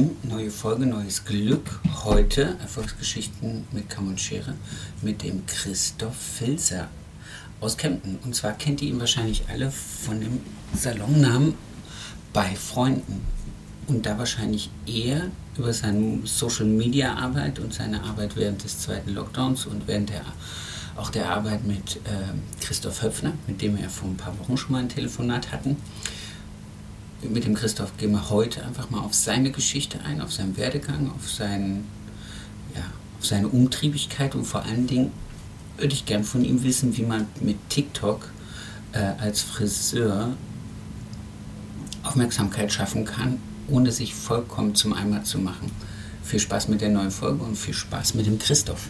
Lieben, neue Folge, neues Glück. Heute Erfolgsgeschichten mit Kamm und Schere mit dem Christoph Filzer aus Kempten. Und zwar kennt ihr ihn wahrscheinlich alle von dem Salonnamen bei Freunden. Und da wahrscheinlich eher über seine Social Media Arbeit und seine Arbeit während des zweiten Lockdowns und während der, auch der Arbeit mit äh, Christoph Höpfner, mit dem wir vor ein paar Wochen schon mal ein Telefonat hatten mit dem Christoph gehen wir heute einfach mal auf seine Geschichte ein, auf seinen Werdegang, auf, seinen, ja, auf seine Umtriebigkeit und vor allen Dingen würde ich gern von ihm wissen, wie man mit TikTok äh, als Friseur Aufmerksamkeit schaffen kann, ohne sich vollkommen zum Eimer zu machen. Viel Spaß mit der neuen Folge und viel Spaß mit dem Christoph.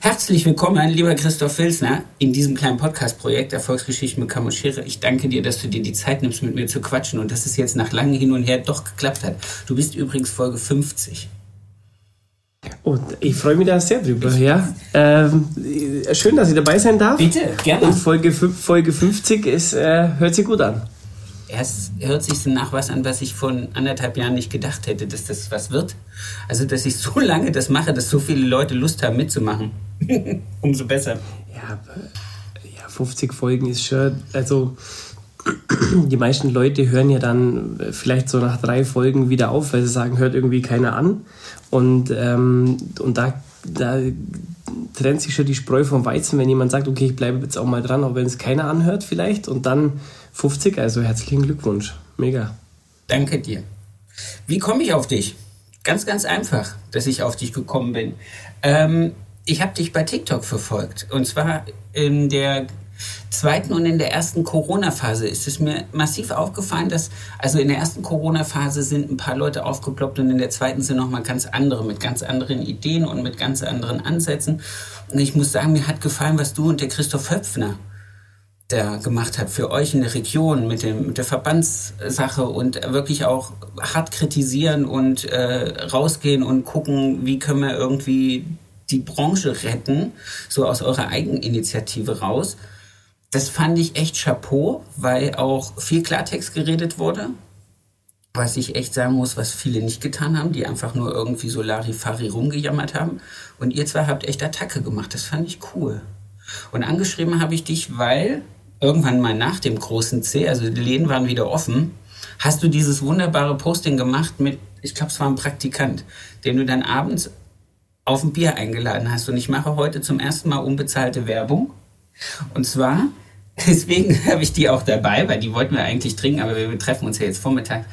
Herzlich willkommen, lieber Christoph Filsner, in diesem kleinen Podcast-Projekt Erfolgsgeschichten mit Kamm und Schere. Ich danke dir, dass du dir die Zeit nimmst, mit mir zu quatschen und dass es jetzt nach langem Hin und Her doch geklappt hat. Du bist übrigens Folge 50. Und ich freue mich da sehr drüber, ja. Ähm, schön, dass ich dabei sein darf. Bitte, gerne. Und Folge, Folge 50 ist, äh, hört sich gut an. Es hört sich nach was an, was ich vor anderthalb Jahren nicht gedacht hätte, dass das was wird. Also, dass ich so lange das mache, dass so viele Leute Lust haben mitzumachen. Umso besser. Ja, ja, 50 Folgen ist schon, also die meisten Leute hören ja dann vielleicht so nach drei Folgen wieder auf, weil sie sagen, hört irgendwie keiner an. Und, ähm, und da, da trennt sich schon die Spreu vom Weizen, wenn jemand sagt, okay, ich bleibe jetzt auch mal dran, auch wenn es keiner anhört vielleicht. Und dann 50, also herzlichen Glückwunsch. Mega. Danke dir. Wie komme ich auf dich? Ganz, ganz einfach, dass ich auf dich gekommen bin. Ähm, ich habe dich bei TikTok verfolgt. Und zwar in der zweiten und in der ersten Corona-Phase ist es mir massiv aufgefallen, dass, also in der ersten Corona-Phase sind ein paar Leute aufgeploppt und in der zweiten sind nochmal ganz andere mit ganz anderen Ideen und mit ganz anderen Ansätzen. Und ich muss sagen, mir hat gefallen, was du und der Christoph Höpfner da gemacht habt für euch in der Region mit, dem, mit der Verbandssache und wirklich auch hart kritisieren und äh, rausgehen und gucken, wie können wir irgendwie die Branche retten, so aus eurer Eigeninitiative raus. Das fand ich echt Chapeau, weil auch viel Klartext geredet wurde. Was ich echt sagen muss, was viele nicht getan haben, die einfach nur irgendwie so Larifari rumgejammert haben. Und ihr zwei habt echt Attacke gemacht. Das fand ich cool. Und angeschrieben habe ich dich, weil irgendwann mal nach dem großen C, also die Läden waren wieder offen, hast du dieses wunderbare Posting gemacht mit, ich glaube, es war ein Praktikant, den du dann abends auf ein Bier eingeladen hast. Und ich mache heute zum ersten Mal unbezahlte Werbung. Und zwar, deswegen habe ich die auch dabei, weil die wollten wir eigentlich trinken, aber wir treffen uns ja jetzt Vormittag.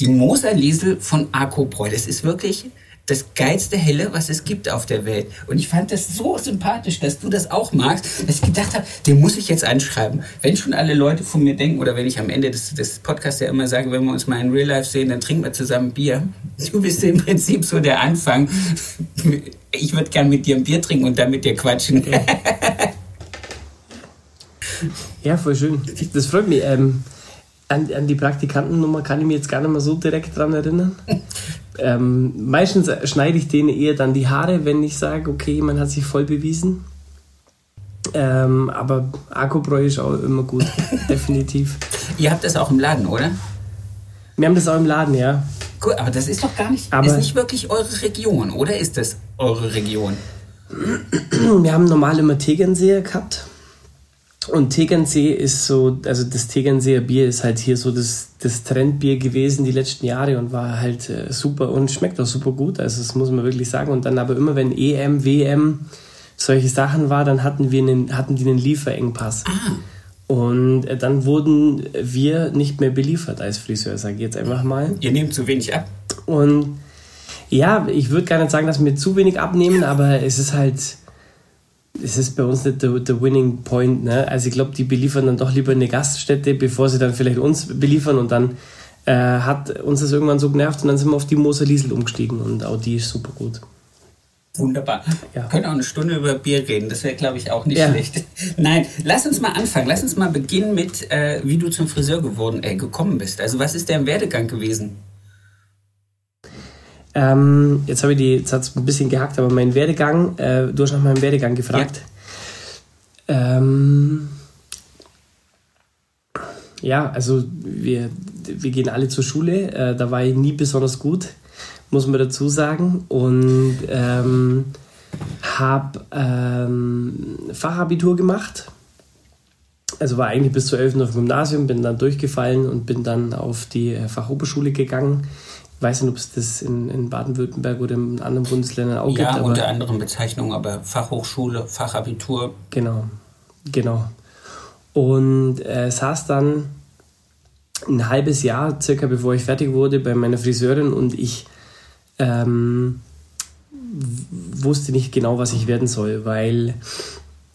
Die Moser Liesel von Arkobräu. Das ist wirklich das geilste Helle, was es gibt auf der Welt. Und ich fand das so sympathisch, dass du das auch magst, dass ich gedacht habe, den muss ich jetzt anschreiben. Wenn schon alle Leute von mir denken, oder wenn ich am Ende des, des Podcasts ja immer sage, wenn wir uns mal in Real Life sehen, dann trinken wir zusammen Bier. Du bist im Prinzip so der Anfang. Ich würde gern mit dir ein Bier trinken und dann mit dir quatschen. Ja, voll schön. Das freut mich. Ähm, an, an die Praktikantennummer kann ich mich jetzt gar nicht mehr so direkt dran erinnern. Ähm, meistens schneide ich denen eher dann die Haare, wenn ich sage, okay, man hat sich voll bewiesen. Ähm, aber Akkubräu ist auch immer gut, definitiv. Ihr habt das auch im Laden, oder? Wir haben das auch im Laden, ja. Cool, aber das ist doch gar nicht, aber ist nicht wirklich eure Region, oder ist das eure Region? Wir haben normal immer Tegernseher gehabt. Und Tegernsee ist so, also das Tegernseer Bier ist halt hier so das, das Trendbier gewesen die letzten Jahre und war halt äh, super und schmeckt auch super gut. Also das muss man wirklich sagen. Und dann aber immer, wenn EM, WM, solche Sachen war, dann hatten wir einen, hatten die einen Lieferengpass. Ah. Und äh, dann wurden wir nicht mehr beliefert als Friseur, sage ich jetzt einfach mal. Ihr nehmt zu wenig ab. Und ja, ich würde gar nicht sagen, dass wir zu wenig abnehmen, aber es ist halt es ist bei uns nicht der, der Winning Point. Ne? Also ich glaube, die beliefern dann doch lieber eine Gaststätte, bevor sie dann vielleicht uns beliefern und dann äh, hat uns das irgendwann so genervt und dann sind wir auf die Moser Liesel umgestiegen und auch die ist super gut. Wunderbar. Ja. Wir können auch eine Stunde über Bier reden. Das wäre, glaube ich, auch nicht ja. schlecht. Nein, lass uns mal anfangen. Lass uns mal beginnen mit, äh, wie du zum Friseur geworden, äh, gekommen bist. Also, was ist dein Werdegang gewesen? Ähm, jetzt habe ich die, jetzt hat's ein bisschen gehackt, aber mein Werdegang, äh, du hast nach meinem Werdegang gefragt. Ja, ähm, ja also wir, wir gehen alle zur Schule. Äh, da war ich nie besonders gut muss man dazu sagen. Und ähm, habe ähm, Fachabitur gemacht. Also war eigentlich bis zur 11. auf dem Gymnasium, bin dann durchgefallen und bin dann auf die äh, Fachoberschule gegangen. Ich weiß nicht, ob es das in, in Baden-Württemberg oder in anderen Bundesländern auch ja, gibt. Ja, unter anderen Bezeichnungen, aber Fachhochschule, Fachabitur. Genau, genau. Und äh, saß dann ein halbes Jahr, circa bevor ich fertig wurde, bei meiner Friseurin und ich ähm, wusste nicht genau, was ich werden soll, weil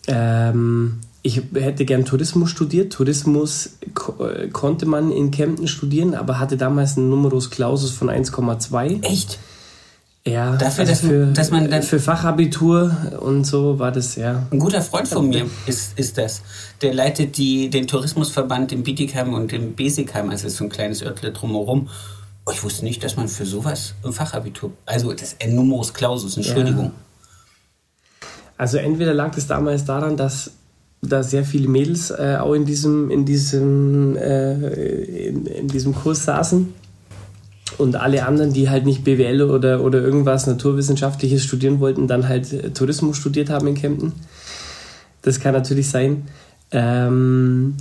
ähm, ich hätte gern Tourismus studiert. Tourismus ko äh, konnte man in Kempten studieren, aber hatte damals einen Numerus Clausus von 1,2. Echt? Ja, dafür, also dass, für, dass man dann für Fachabitur und so war das ja. Ein guter Freund von mir ist, ist das. Der leitet die, den Tourismusverband in Bietigheim und in Besigheim, also so ein kleines Örtle drumherum. Oh, ich wusste nicht, dass man für sowas ein Fachabitur, also das Numerus Clausus, Entschuldigung. Ja. Also entweder lag es damals daran, dass da sehr viele Mädels äh, auch in diesem, in, diesem, äh, in, in, diesem Kurs saßen und alle anderen, die halt nicht BWL oder, oder irgendwas Naturwissenschaftliches studieren wollten, dann halt äh, Tourismus studiert haben in Kempten. Das kann natürlich sein. Ähm,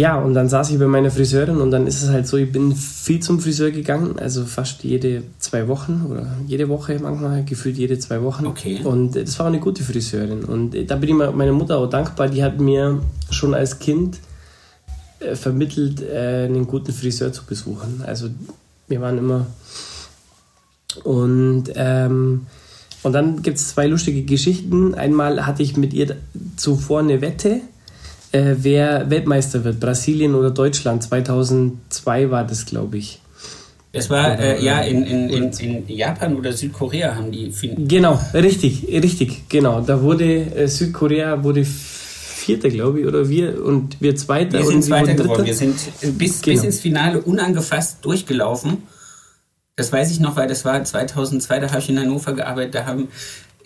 ja, und dann saß ich bei meiner Friseurin und dann ist es halt so, ich bin viel zum Friseur gegangen, also fast jede zwei Wochen oder jede Woche manchmal, gefühlt jede zwei Wochen. Okay. Und das war eine gute Friseurin. Und da bin ich meiner Mutter auch dankbar, die hat mir schon als Kind äh, vermittelt, äh, einen guten Friseur zu besuchen. Also wir waren immer. Und, ähm, und dann gibt es zwei lustige Geschichten. Einmal hatte ich mit ihr zuvor eine Wette äh, wer Weltmeister wird, Brasilien oder Deutschland. 2002 war das, glaube ich. Es war, äh, ja, in, in, in, in, Japan oder Südkorea haben die... Fin genau, richtig, richtig, genau. Da wurde äh, Südkorea wurde Vierter, glaube ich, oder wir und wir Zweiter. Wir sind Zweiter geworden. Wir sind bis, genau. bis ins Finale unangefasst durchgelaufen. Das weiß ich noch, weil das war 2002, da habe ich in Hannover gearbeitet, da haben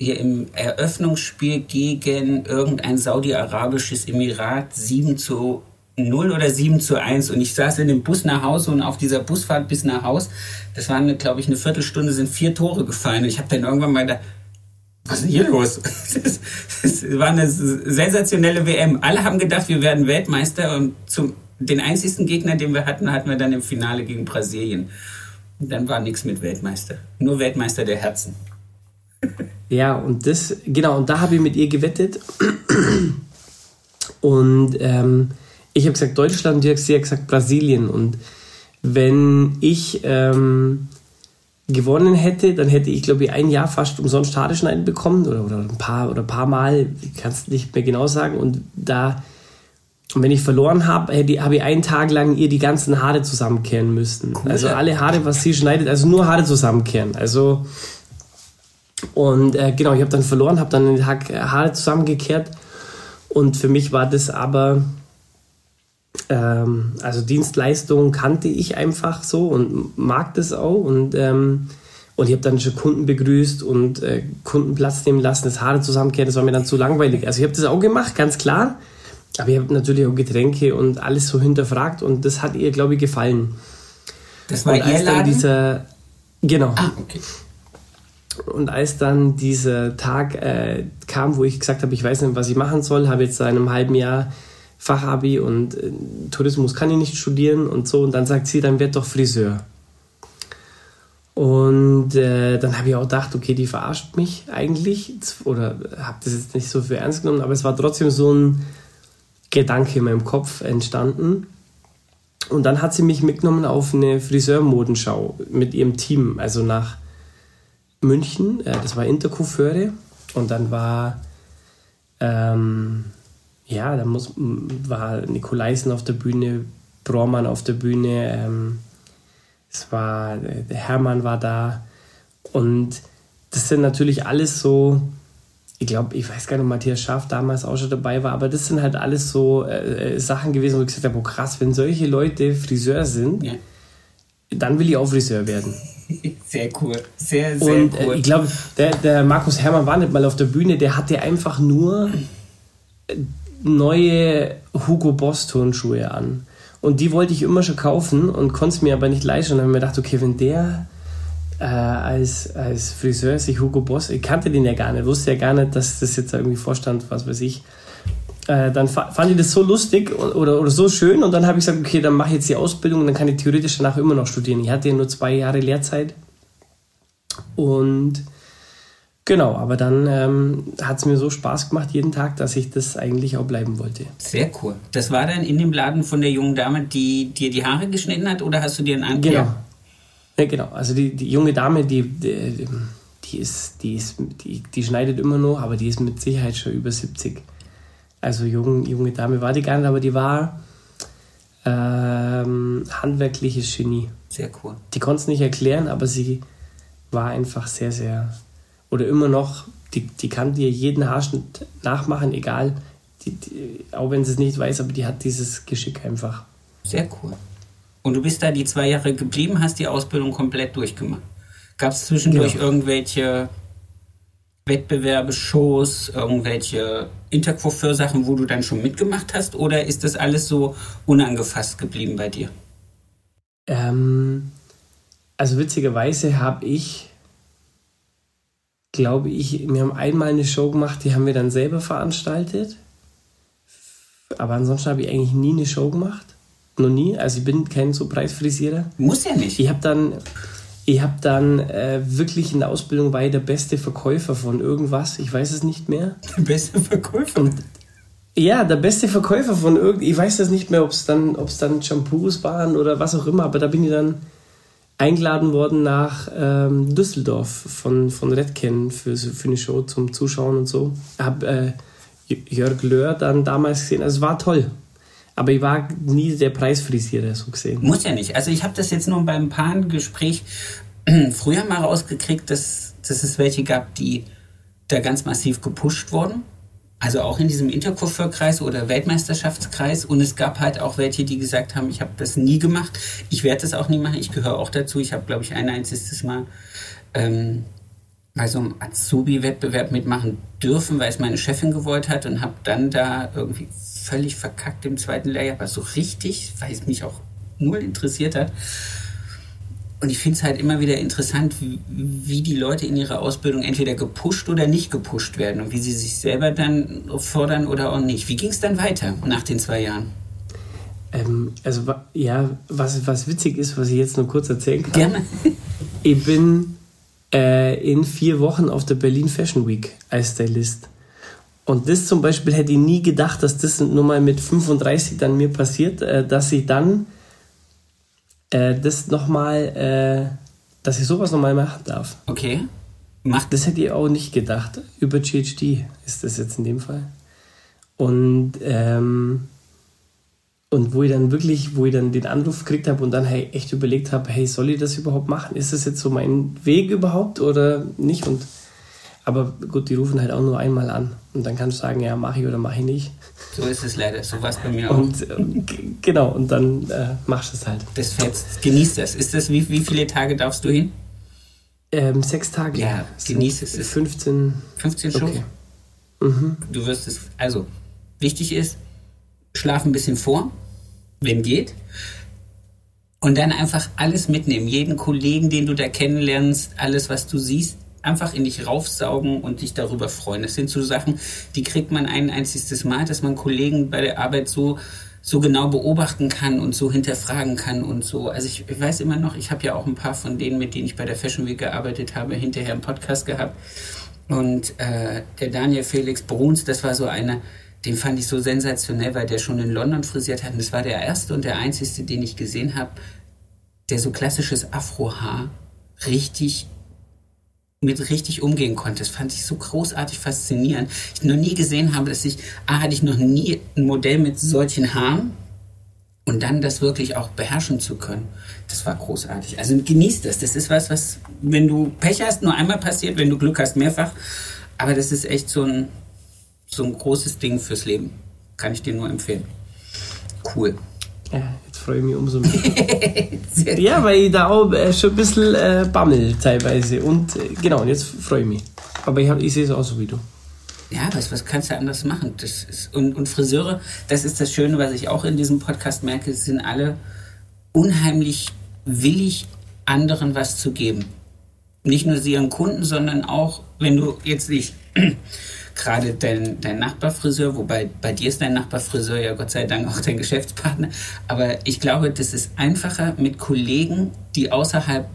hier im Eröffnungsspiel gegen irgendein saudi-arabisches Emirat 7 zu 0 oder 7 zu 1 und ich saß in dem Bus nach Hause und auf dieser Busfahrt bis nach Haus, das waren glaube ich eine Viertelstunde, sind vier Tore gefallen und ich habe dann irgendwann mal da, was ist hier los? Das, das war eine sensationelle WM. Alle haben gedacht, wir werden Weltmeister und zum, den einzigsten Gegner, den wir hatten, hatten wir dann im Finale gegen Brasilien. Und dann war nichts mit Weltmeister. Nur Weltmeister der Herzen. Ja, und das, genau, und da habe ich mit ihr gewettet. Und ähm, ich habe gesagt Deutschland und sie hat gesagt Brasilien. Und wenn ich ähm, gewonnen hätte, dann hätte ich, glaube ich, ein Jahr fast umsonst Haare schneiden bekommen oder, oder ein paar oder ein paar Mal, ich kann es nicht mehr genau sagen. Und da, und wenn ich verloren habe, habe ich einen Tag lang ihr die ganzen Haare zusammenkehren müssen. Cool. Also alle Haare, was sie schneidet, also nur Haare zusammenkehren. Also und äh, genau, ich habe dann verloren, habe dann den Tag äh, Haare zusammengekehrt. Und für mich war das aber, ähm, also Dienstleistung kannte ich einfach so und mag das auch. Und, ähm, und ich habe dann schon Kunden begrüßt und äh, Kunden Platz nehmen lassen, das Haare zusammenkehren, das war mir dann zu langweilig. Also ich habe das auch gemacht, ganz klar. Aber ich habe natürlich auch Getränke und alles so hinterfragt und das hat ihr, glaube ich, gefallen. Das war und ihr Laden? dieser, genau. Ah, okay. Und als dann dieser Tag äh, kam, wo ich gesagt habe, ich weiß nicht, was ich machen soll, habe jetzt seit einem halben Jahr Fachabi und äh, Tourismus kann ich nicht studieren und so. Und dann sagt sie, dann werd doch Friseur. Und äh, dann habe ich auch gedacht, okay, die verarscht mich eigentlich. Oder habe das jetzt nicht so für ernst genommen, aber es war trotzdem so ein Gedanke in meinem Kopf entstanden. Und dann hat sie mich mitgenommen auf eine Friseurmodenschau mit ihrem Team, also nach München, äh, das war Intercoiffeure und dann war ähm, ja, da muss, war Nikolaisen auf der Bühne, Brormann auf der Bühne, ähm, es war, der Hermann war da und das sind natürlich alles so, ich glaube, ich weiß gar nicht, ob Matthias Schaaf damals auch schon dabei war, aber das sind halt alles so äh, äh Sachen gewesen, wo ich gesagt habe, oh krass, wenn solche Leute Friseur sind, ja. dann will ich auch Friseur werden. Sehr cool, sehr, sehr Und, äh, cool. Äh, ich glaube, der, der Markus Hermann war nicht mal auf der Bühne, der hatte einfach nur neue Hugo Boss Turnschuhe an. Und die wollte ich immer schon kaufen und konnte es mir aber nicht leisten. Und dann habe ich mir gedacht, okay, wenn der äh, als, als Friseur sich Hugo Boss, ich kannte den ja gar nicht, wusste ja gar nicht, dass das jetzt irgendwie vorstand, was weiß ich. Äh, dann fand ich das so lustig oder, oder so schön und dann habe ich gesagt, okay, dann mache ich jetzt die Ausbildung und dann kann ich theoretisch danach immer noch studieren. Ich hatte ja nur zwei Jahre Lehrzeit und Genau, aber dann ähm, hat es mir so Spaß gemacht jeden Tag, dass ich das eigentlich auch bleiben wollte. Sehr cool. Das war dann in dem Laden von der jungen Dame, die dir die Haare geschnitten hat oder hast du dir einen anderen? Genau. Ja, genau. Also die, die junge Dame, die, die, die, ist, die, ist, die, die schneidet immer noch, aber die ist mit Sicherheit schon über 70. Also jung, junge Dame war die gar nicht, aber die war ähm, handwerkliches Genie. Sehr cool. Die konnte es nicht erklären, aber sie war einfach sehr, sehr oder immer noch, die, die kann dir jeden Haarschnitt nachmachen, egal, die, die, auch wenn sie es nicht weiß, aber die hat dieses Geschick einfach. Sehr cool. Und du bist da die zwei Jahre geblieben, hast die Ausbildung komplett durchgemacht. Gab es zwischendurch ja. irgendwelche Wettbewerbe, Shows, irgendwelche Intercoiffeur-Sachen, wo du dann schon mitgemacht hast? Oder ist das alles so unangefasst geblieben bei dir? Ähm, also witzigerweise habe ich glaube ich, wir haben einmal eine Show gemacht, die haben wir dann selber veranstaltet. Aber ansonsten habe ich eigentlich nie eine Show gemacht. Noch nie. Also ich bin kein so Preisfrisierer. Muss ja nicht. Ich habe dann, ich habe dann äh, wirklich in der Ausbildung war ich der beste Verkäufer von irgendwas. Ich weiß es nicht mehr. Der beste Verkäufer? Und, ja, der beste Verkäufer von irgend. Ich weiß das nicht mehr, ob es dann, dann Shampoos waren oder was auch immer. Aber da bin ich dann eingeladen worden nach ähm, Düsseldorf von, von Redken für, für eine Show zum Zuschauen und so. Habe äh, Jörg Löhr dann damals gesehen. Also es war toll. Aber ich war nie der Preisfrisierer so gesehen. Muss ja nicht. Also ich habe das jetzt nur beim Paarengespräch früher mal rausgekriegt, dass, dass es welche gab, die da ganz massiv gepusht wurden. Also auch in diesem Intercoiffeurkreis oder Weltmeisterschaftskreis. Und es gab halt auch welche, die gesagt haben, ich habe das nie gemacht. Ich werde das auch nie machen. Ich gehöre auch dazu. Ich habe, glaube ich, ein einziges Mal ähm, bei so einem Azubi-Wettbewerb mitmachen dürfen, weil es meine Chefin gewollt hat und habe dann da irgendwie völlig verkackt im zweiten Lehrjahr, aber so richtig, weil es mich auch null interessiert hat. Und ich finde es halt immer wieder interessant, wie, wie, die Leute in ihrer Ausbildung entweder gepusht oder nicht gepusht werden und wie sie sich selber dann fordern oder auch nicht. Wie ging es dann weiter nach den zwei Jahren? Ähm, also ja, was, was witzig ist, was ich jetzt nur kurz erzählen kann. Gerne. Ich bin äh, in vier Wochen auf der Berlin Fashion Week als Stylist. Und das zum Beispiel hätte ich nie gedacht, dass das nur mal mit 35 dann mir passiert, äh, dass ich dann äh, das nochmal, äh, dass ich sowas nochmal machen darf. Okay. Macht das hätte ich auch nicht gedacht. Über GHD ist das jetzt in dem Fall. Und, ähm, und wo ich dann wirklich, wo ich dann den Anruf gekriegt habe und dann hey, echt überlegt habe, hey, soll ich das überhaupt machen? Ist das jetzt so mein Weg überhaupt oder nicht? Und aber gut, die rufen halt auch nur einmal an. Und dann kannst du sagen, ja, mache ich oder mache ich nicht. So ist es leider. So war es bei mir auch. Und, äh, genau, und dann äh, machst du es halt. Das fetzt. Genießt das. Ist das, wie, wie viele Tage darfst du hin? Ähm, sechs Tage. Ja, genieß es. 15. 15 Stunden? Okay. Mhm. Du wirst es, also, wichtig ist, schlaf ein bisschen vor, wenn geht. Und dann einfach alles mitnehmen. Jeden Kollegen, den du da kennenlernst, alles, was du siehst, einfach in dich raufsaugen und dich darüber freuen. Das sind so Sachen, die kriegt man ein einziges Mal, dass man Kollegen bei der Arbeit so so genau beobachten kann und so hinterfragen kann und so. Also ich, weiß immer noch, ich habe ja auch ein paar von denen, mit denen ich bei der Fashion Week gearbeitet habe, hinterher im Podcast gehabt. Und äh, der Daniel Felix Bruns, das war so einer, den fand ich so sensationell, weil der schon in London frisiert hat. Und das war der erste und der einzigste, den ich gesehen habe, der so klassisches Afrohaar richtig mit richtig umgehen konnte. Das fand ich so großartig faszinierend. Ich noch nie gesehen habe, dass ich, A, hatte ich noch nie ein Modell mit solchen Haaren Und dann das wirklich auch beherrschen zu können, das war großartig. Also genieß das. Das ist was, was, wenn du Pech hast, nur einmal passiert, wenn du Glück hast, mehrfach. Aber das ist echt so ein, so ein großes Ding fürs Leben. Kann ich dir nur empfehlen. Cool. Ja, jetzt freue ich mich umso mehr. ja, weil ich da auch äh, schon ein bisschen äh, bammel teilweise. Und äh, genau, und jetzt freue ich mich. Aber ich, ich sehe es auch so wie du. Ja, was, was kannst du anders machen? Das ist, und, und Friseure, das ist das Schöne, was ich auch in diesem Podcast merke, sind alle unheimlich willig, anderen was zu geben. Nicht nur sie ihren Kunden, sondern auch, wenn du jetzt nicht gerade dein, dein Nachbarfriseur, wobei bei dir ist dein Nachbarfriseur ja Gott sei Dank auch dein Geschäftspartner, aber ich glaube, das ist einfacher mit Kollegen, die außerhalb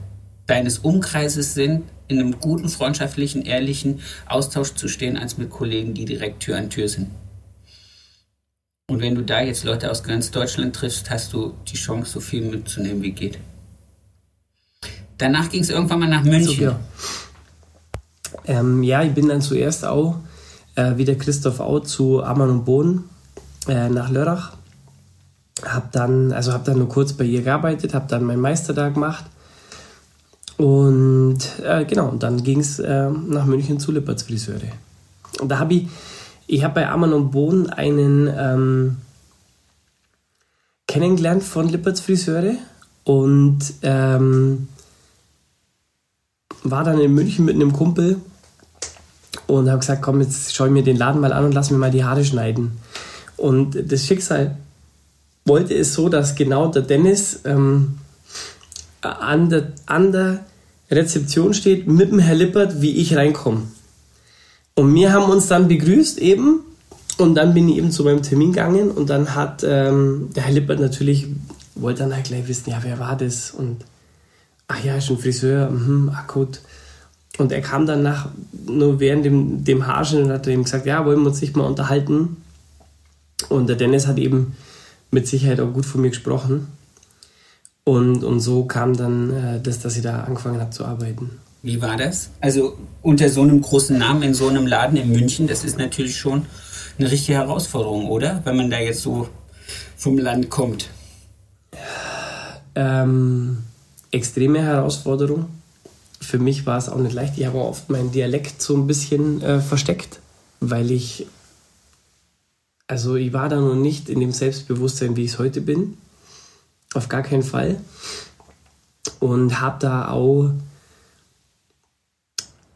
deines Umkreises sind, in einem guten, freundschaftlichen, ehrlichen Austausch zu stehen, als mit Kollegen, die direkt Tür an Tür sind. Und wenn du da jetzt Leute aus ganz Deutschland triffst, hast du die Chance, so viel mitzunehmen, wie geht. Danach ging es irgendwann mal nach München. So, ja. Ähm, ja, ich bin dann zuerst auch, äh, wie der Christoph auch, zu Ammann und Bohnen äh, nach Lörrach. Hab dann, also hab dann nur kurz bei ihr gearbeitet, hab dann meinen Meister da gemacht und äh, genau, und dann ging es äh, nach München zu Lippertz Friseure. Und da habe ich, ich habe bei Ammann und Bohn einen ähm, kennengelernt von Lippertz Friseure und ähm, war dann in München mit einem Kumpel und habe gesagt, komm, jetzt schau ich mir den Laden mal an und lass mir mal die Haare schneiden. Und das Schicksal wollte es so, dass genau der Dennis ähm, an der, an der Rezeption steht mit dem Herr Lippert, wie ich reinkomme. Und wir haben uns dann begrüßt eben und dann bin ich eben zu meinem Termin gegangen und dann hat ähm, der Herr Lippert natürlich, wollte dann halt gleich wissen, ja, wer war das? Und ach ja, ist ein Friseur, mhm, ach gut. Und er kam dann nach, nur während dem, dem Haarschnitt und hat ihm gesagt, ja, wollen wir uns nicht mal unterhalten. Und der Dennis hat eben mit Sicherheit auch gut von mir gesprochen. Und, und so kam dann äh, das, dass ich da angefangen habe zu arbeiten. Wie war das? Also unter so einem großen Namen in so einem Laden in München, das ist natürlich schon eine richtige Herausforderung, oder? Wenn man da jetzt so vom Land kommt. Ähm, extreme Herausforderung. Für mich war es auch nicht leicht. Ich habe oft meinen Dialekt so ein bisschen äh, versteckt, weil ich, also ich war da noch nicht in dem Selbstbewusstsein, wie ich es heute bin. Auf gar keinen Fall. Und habe da auch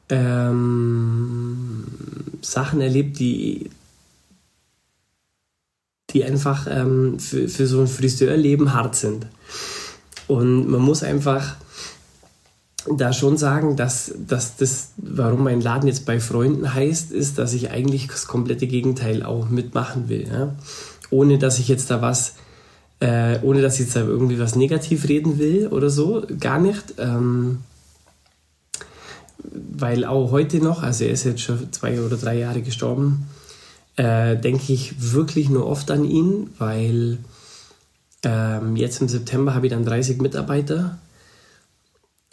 ähm, Sachen erlebt, die, die einfach ähm, für, für so ein Friseurleben hart sind. Und man muss einfach da schon sagen, dass, dass das, warum mein Laden jetzt bei Freunden heißt, ist, dass ich eigentlich das komplette Gegenteil auch mitmachen will. Ja? Ohne dass ich jetzt da was äh, ohne dass ich jetzt da irgendwie was negativ reden will oder so, gar nicht. Ähm, weil auch heute noch, also er ist jetzt schon zwei oder drei Jahre gestorben, äh, denke ich wirklich nur oft an ihn, weil ähm, jetzt im September habe ich dann 30 Mitarbeiter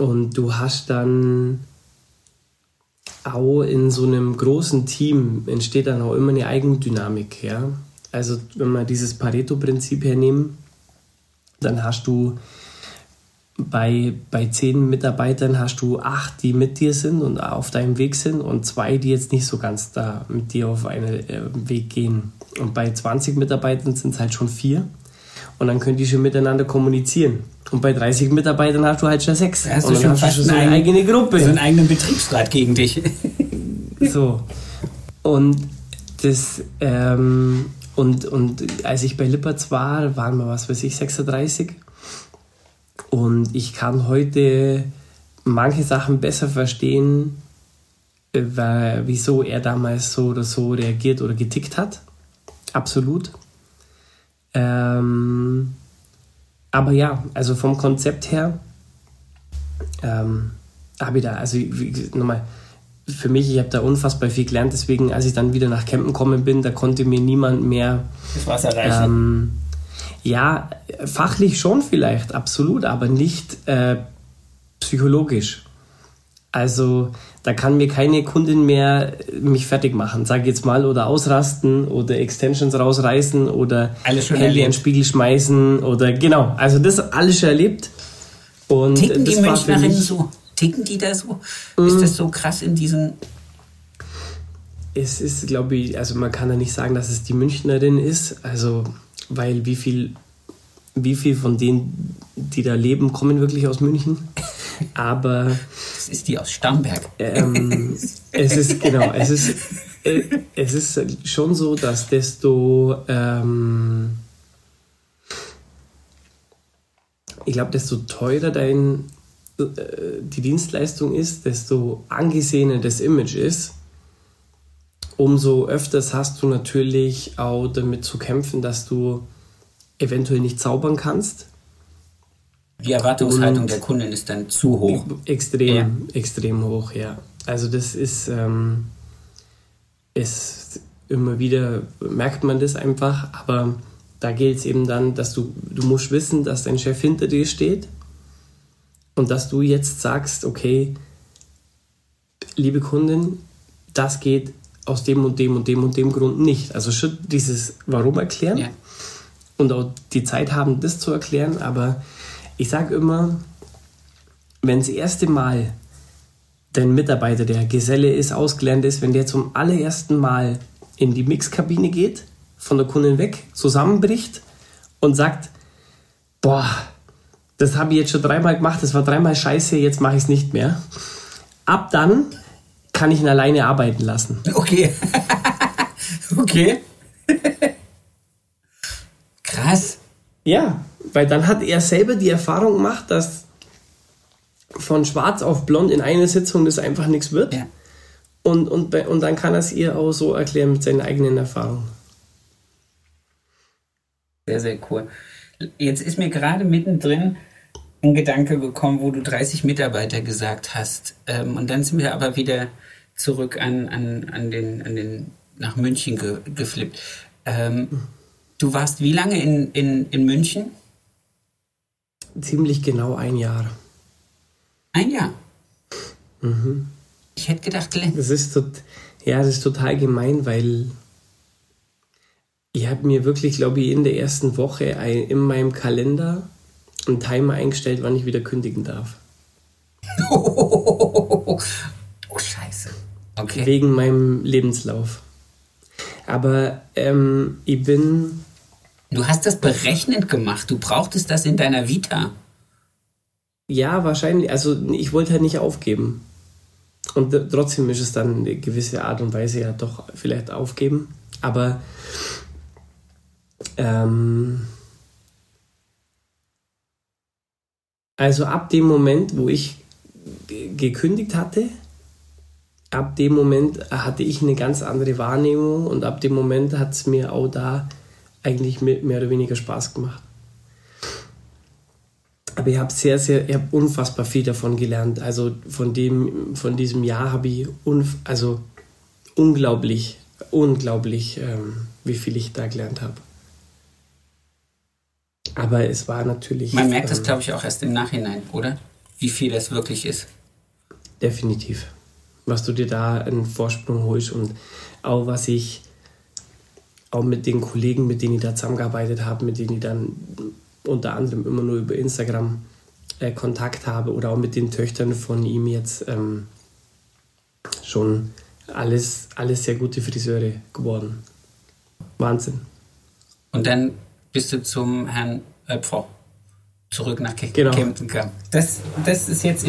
und du hast dann auch in so einem großen Team entsteht dann auch immer eine Eigendynamik, ja. Also wenn wir dieses Pareto-Prinzip hernehmen, dann hast du bei, bei zehn Mitarbeitern hast du acht, die mit dir sind und auf deinem Weg sind und zwei, die jetzt nicht so ganz da mit dir auf einen äh, Weg gehen. Und bei 20 Mitarbeitern sind es halt schon vier. Und dann können die schon miteinander kommunizieren. Und bei 30 Mitarbeitern hast du halt schon sechs. Da hast und du schon fast so eine eigene Gruppe. So einen eigenen Betriebsrat gegen dich. so. Und das, ähm, und, und als ich bei Lippertz war, waren wir, was weiß ich, 36. Und ich kann heute manche Sachen besser verstehen, äh, weil, wieso er damals so oder so reagiert oder getickt hat. Absolut. Ähm, aber ja, also vom Konzept her ähm, habe ich da, also wie, nochmal, für mich, ich habe da unfassbar viel gelernt, deswegen, als ich dann wieder nach Campen gekommen bin, da konnte mir niemand mehr das Wasser reichen. Ähm, ja, fachlich schon vielleicht, absolut, aber nicht äh, psychologisch. Also da kann mir keine Kundin mehr mich fertig machen, sag jetzt mal, oder ausrasten oder Extensions rausreißen oder Handy an Spiegel schmeißen oder genau. Also das alles schon erlebt. Und Ticken die Münchnerinnen so? Ticken die da so? Mm. Ist das so krass in diesen es ist, glaube ich, also man kann ja nicht sagen, dass es die Münchnerin ist, also weil wie viel, wie viel von denen, die da leben, kommen wirklich aus München. Aber ist die aus Stamberg. Ähm, es ist genau, es ist äh, es ist schon so, dass desto ähm, ich glaube, desto teurer dein äh, die Dienstleistung ist, desto angesehener das Image ist umso öfters hast du natürlich auch damit zu kämpfen, dass du eventuell nicht zaubern kannst. Die Erwartungshaltung Und der Kunden ist dann zu hoch. Extrem, ja. extrem hoch, ja. Also das ist, ähm, ist immer wieder, merkt man das einfach, aber da gilt es eben dann, dass du, du musst wissen, dass dein Chef hinter dir steht und dass du jetzt sagst, okay, liebe Kundin, das geht aus dem und dem und dem und dem Grund nicht. Also schon dieses Warum erklären ja. und auch die Zeit haben, das zu erklären. Aber ich sage immer, wenn das erste Mal dein Mitarbeiter, der Geselle ist, ausgelernt ist, wenn der zum allerersten Mal in die Mixkabine geht, von der Kundin weg, zusammenbricht und sagt, boah, das habe ich jetzt schon dreimal gemacht, das war dreimal scheiße, jetzt mache ich es nicht mehr. Ab dann kann ich ihn alleine arbeiten lassen. Okay. okay. Ja, weil dann hat er selber die Erfahrung gemacht, dass von schwarz auf blond in einer Sitzung das einfach nichts wird. Ja. Und, und, und dann kann er es ihr auch so erklären mit seinen eigenen Erfahrungen. Sehr, sehr cool. Jetzt ist mir gerade mittendrin ein Gedanke gekommen, wo du 30 Mitarbeiter gesagt hast. Ähm, und dann sind wir aber wieder zurück an, an, an, den, an den, nach München ge, geflippt. Ähm, du warst wie lange in, in, in München? Ziemlich genau ein Jahr. Ein Jahr? Mhm. Ich hätte gedacht, länger. Das ist, tot, ja, das ist total gemein, weil ich habe mir wirklich, glaube ich, in der ersten Woche in meinem Kalender einen Timer eingestellt, wann ich wieder kündigen darf. Okay. Wegen meinem Lebenslauf. Aber ähm, ich bin. Du hast das berechnend gemacht. Du brauchtest das in deiner Vita. Ja, wahrscheinlich. Also ich wollte halt nicht aufgeben. Und trotzdem ist es dann eine gewisse Art und Weise ja doch vielleicht aufgeben. Aber ähm, also ab dem Moment, wo ich gekündigt hatte, ab dem Moment hatte ich eine ganz andere Wahrnehmung und ab dem Moment hat es mir auch da eigentlich mehr oder weniger Spaß gemacht. Aber ich habe sehr, sehr, ich habe unfassbar viel davon gelernt. Also von dem, von diesem Jahr habe ich unf also unglaublich, unglaublich, ähm, wie viel ich da gelernt habe. Aber es war natürlich. Man merkt ähm, das, glaube ich, auch erst im Nachhinein, oder? Wie viel es wirklich ist. Definitiv was du dir da einen Vorsprung holst und auch was ich auch mit den Kollegen, mit denen ich da zusammengearbeitet habe, mit denen ich dann unter anderem immer nur über Instagram äh, Kontakt habe oder auch mit den Töchtern von ihm jetzt ähm, schon alles, alles sehr gute Friseure geworden. Wahnsinn. Und dann bist du zum Herrn Öpfer zurück nach genau. Kempten. Das, das ist jetzt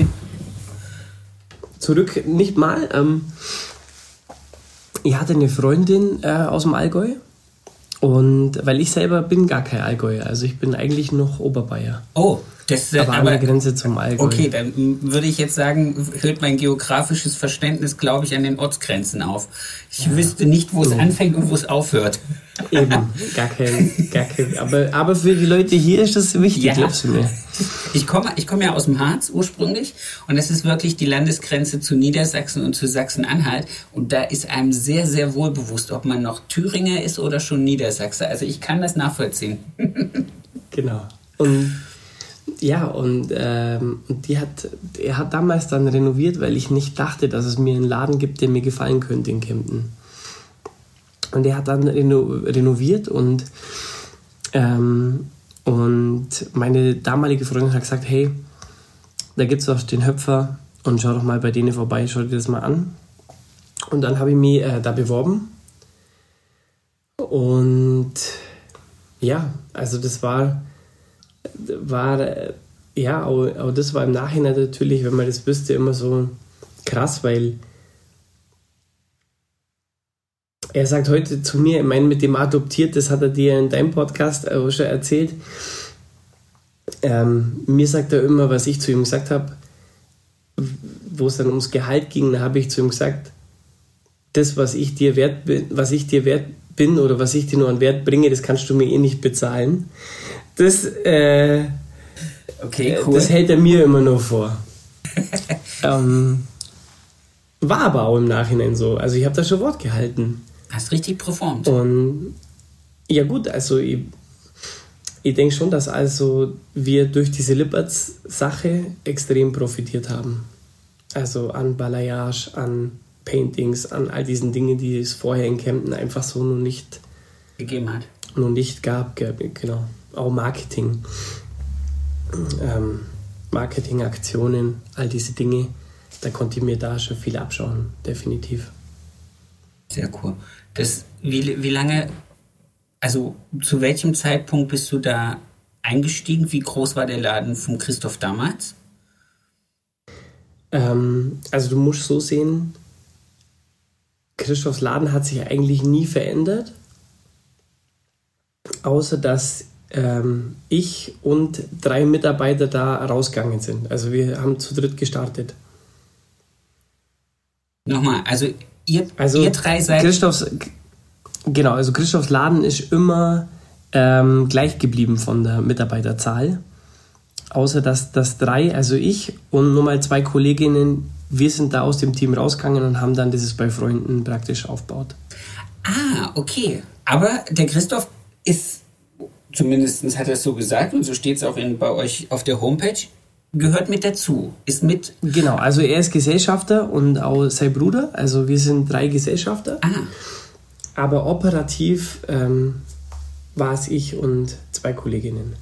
zurück, nicht mal. Ähm, ich hatte eine Freundin äh, aus dem Allgäu. Und weil ich selber bin gar kein Allgäuer, also ich bin eigentlich noch Oberbayer. Oh, das ist aber an der Grenze zum Allgäu. Okay, dann würde ich jetzt sagen, hört mein geografisches Verständnis, glaube ich, an den Ortsgrenzen auf. Ich ja. wüsste nicht, wo es anfängt und wo es aufhört. Eben, gar kein, gar kein. Aber, aber für die Leute hier ist das wichtig, ja. glaubst du mir? Ich komme, ich komme ja aus dem Harz ursprünglich und das ist wirklich die Landesgrenze zu Niedersachsen und zu Sachsen-Anhalt und da ist einem sehr, sehr wohl bewusst, ob man noch Thüringer ist oder schon Niedersachse. Also ich kann das nachvollziehen. genau. Und ja, und, ähm, und die hat, er hat damals dann renoviert, weil ich nicht dachte, dass es mir einen Laden gibt, der mir gefallen könnte in Kempten. Und er hat dann reno renoviert und, ähm, und meine damalige Freundin hat gesagt, hey, da gibt es auch den Höpfer und schau doch mal bei denen vorbei, schau dir das mal an. Und dann habe ich mich äh, da beworben. Und ja, also das war, war ja, aber, aber das war im Nachhinein natürlich, wenn man das wüsste, immer so krass, weil er sagt heute zu mir, ich meine, mit dem adoptiert, das hat er dir in deinem Podcast auch schon erzählt. Ähm, mir sagt er immer, was ich zu ihm gesagt habe, wo es dann ums Gehalt ging, da habe ich zu ihm gesagt, das, was ich dir wert bin, was ich dir wert bin oder was ich dir nur an Wert bringe, das kannst du mir eh nicht bezahlen. Das, äh, okay, cool. das hält er mir immer nur vor. ähm, war aber auch im Nachhinein so. Also ich habe da schon Wort gehalten. Hast richtig performt. Und ja gut, also ich, ich denke schon, dass also wir durch diese Lippertz-Sache extrem profitiert haben. Also an Balayage, an Paintings, an all diesen Dingen, die es vorher in Kempten einfach so noch nicht gegeben hat. Noch nicht gab, genau. Auch Marketing. Ähm, Marketingaktionen, all diese Dinge, da konnte ich mir da schon viel abschauen, definitiv. Sehr cool. Das, wie, wie lange, also zu welchem Zeitpunkt bist du da eingestiegen? Wie groß war der Laden von Christoph damals? Ähm, also du musst so sehen, Christophs Laden hat sich eigentlich nie verändert, außer dass ähm, ich und drei Mitarbeiter da rausgegangen sind. Also wir haben zu dritt gestartet. Nochmal, also ihr, also ihr drei seid. Christophs, genau, also Christophs Laden ist immer ähm, gleich geblieben von der Mitarbeiterzahl. Außer dass das drei, also ich und nur mal zwei Kolleginnen, wir sind da aus dem Team rausgegangen und haben dann dieses bei Freunden praktisch aufgebaut. Ah, okay. Aber der Christoph ist, zumindest hat er es so gesagt und so steht es auch in, bei euch auf der Homepage, gehört mit dazu, ist mit. Genau, also er ist Gesellschafter und auch sein Bruder, also wir sind drei Gesellschafter. Ah. Aber operativ ähm, war es ich und zwei Kolleginnen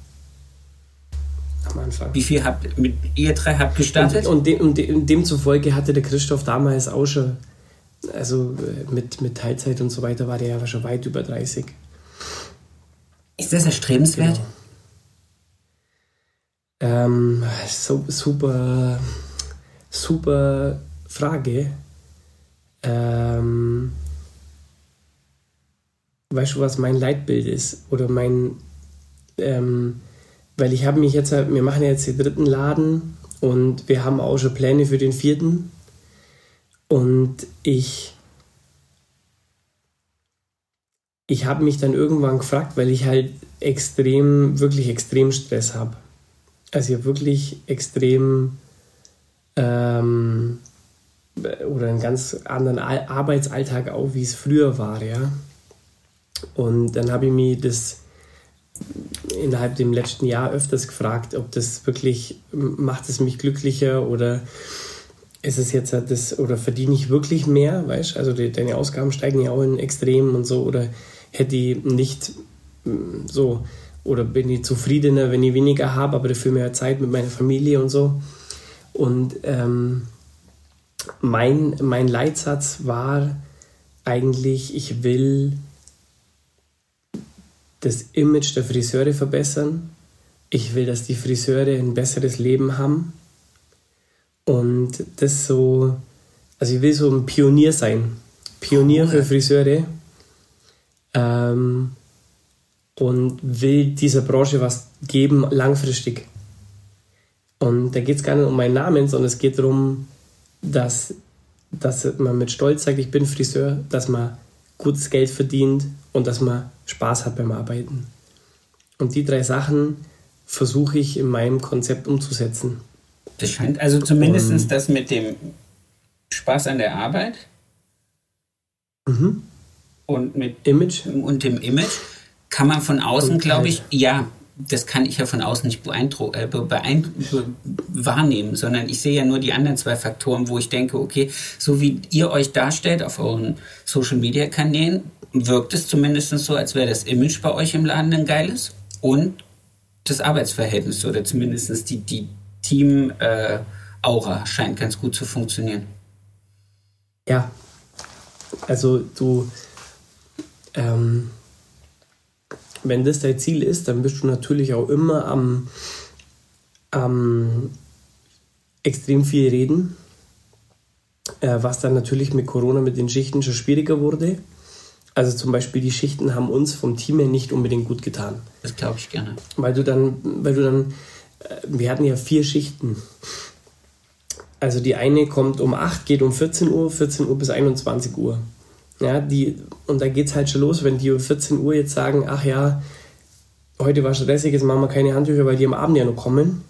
am Anfang. Wie viel habt mit ihr drei habt gestartet? Und, und, dem, und dem, demzufolge hatte der Christoph damals auch schon, also äh, mit, mit Teilzeit und so weiter war der ja schon weit über 30. Ist das erstrebenswert? Genau. Ähm, so, super, super Frage. Ähm, weißt du, was mein Leitbild ist? Oder mein, ähm, weil ich habe mich jetzt, wir machen jetzt den dritten Laden und wir haben auch schon Pläne für den vierten. Und ich, ich habe mich dann irgendwann gefragt, weil ich halt extrem, wirklich extrem Stress habe. Also ich wirklich extrem ähm, oder einen ganz anderen Arbeitsalltag auch, wie es früher war, ja. Und dann habe ich mir das innerhalb dem letzten Jahr öfters gefragt, ob das wirklich macht es mich glücklicher oder ist es jetzt das oder verdiene ich wirklich mehr, weißt also die, deine Ausgaben steigen ja auch in Extremen und so oder hätte ich nicht mm, so oder bin ich zufriedener, wenn ich weniger habe, aber dafür mehr Zeit mit meiner Familie und so. Und ähm, mein, mein Leitsatz war eigentlich, ich will das Image der Friseure verbessern. Ich will, dass die Friseure ein besseres Leben haben. Und das so, also ich will so ein Pionier sein. Pionier cool. für Friseure. Ähm, und will dieser Branche was geben langfristig. Und da geht es gar nicht um meinen Namen, sondern es geht darum, dass, dass man mit Stolz sagt, ich bin Friseur, dass man gutes Geld verdient und dass man Spaß hat beim Arbeiten. Und die drei Sachen versuche ich in meinem Konzept umzusetzen. Das scheint also zumindest das mit dem Spaß an der Arbeit mhm. Und mit Image? Und dem Image kann man von außen, glaube ich, ja, das kann ich ja von außen nicht beeindruck, äh, beeindruck, wahrnehmen, sondern ich sehe ja nur die anderen zwei Faktoren, wo ich denke, okay, so wie ihr euch darstellt auf euren Social-Media-Kanälen, wirkt es zumindest so, als wäre das Image bei euch im Laden ein geiles und das Arbeitsverhältnis oder zumindest die, die Team-Aura äh, scheint ganz gut zu funktionieren. Ja, also du, ähm, wenn das dein Ziel ist, dann bist du natürlich auch immer am, am extrem viel reden, äh, was dann natürlich mit Corona mit den Schichten schon schwieriger wurde. Also zum Beispiel die Schichten haben uns vom Team her nicht unbedingt gut getan. Das glaube ich gerne. Weil du dann, weil du dann, äh, wir hatten ja vier Schichten. Also die eine kommt um 8, geht um 14 Uhr, 14 Uhr bis 21 Uhr. Ja, die, und da geht es halt schon los, wenn die um 14 Uhr jetzt sagen, ach ja, heute war stressig, jetzt machen wir keine Handtücher, weil die am Abend ja noch kommen.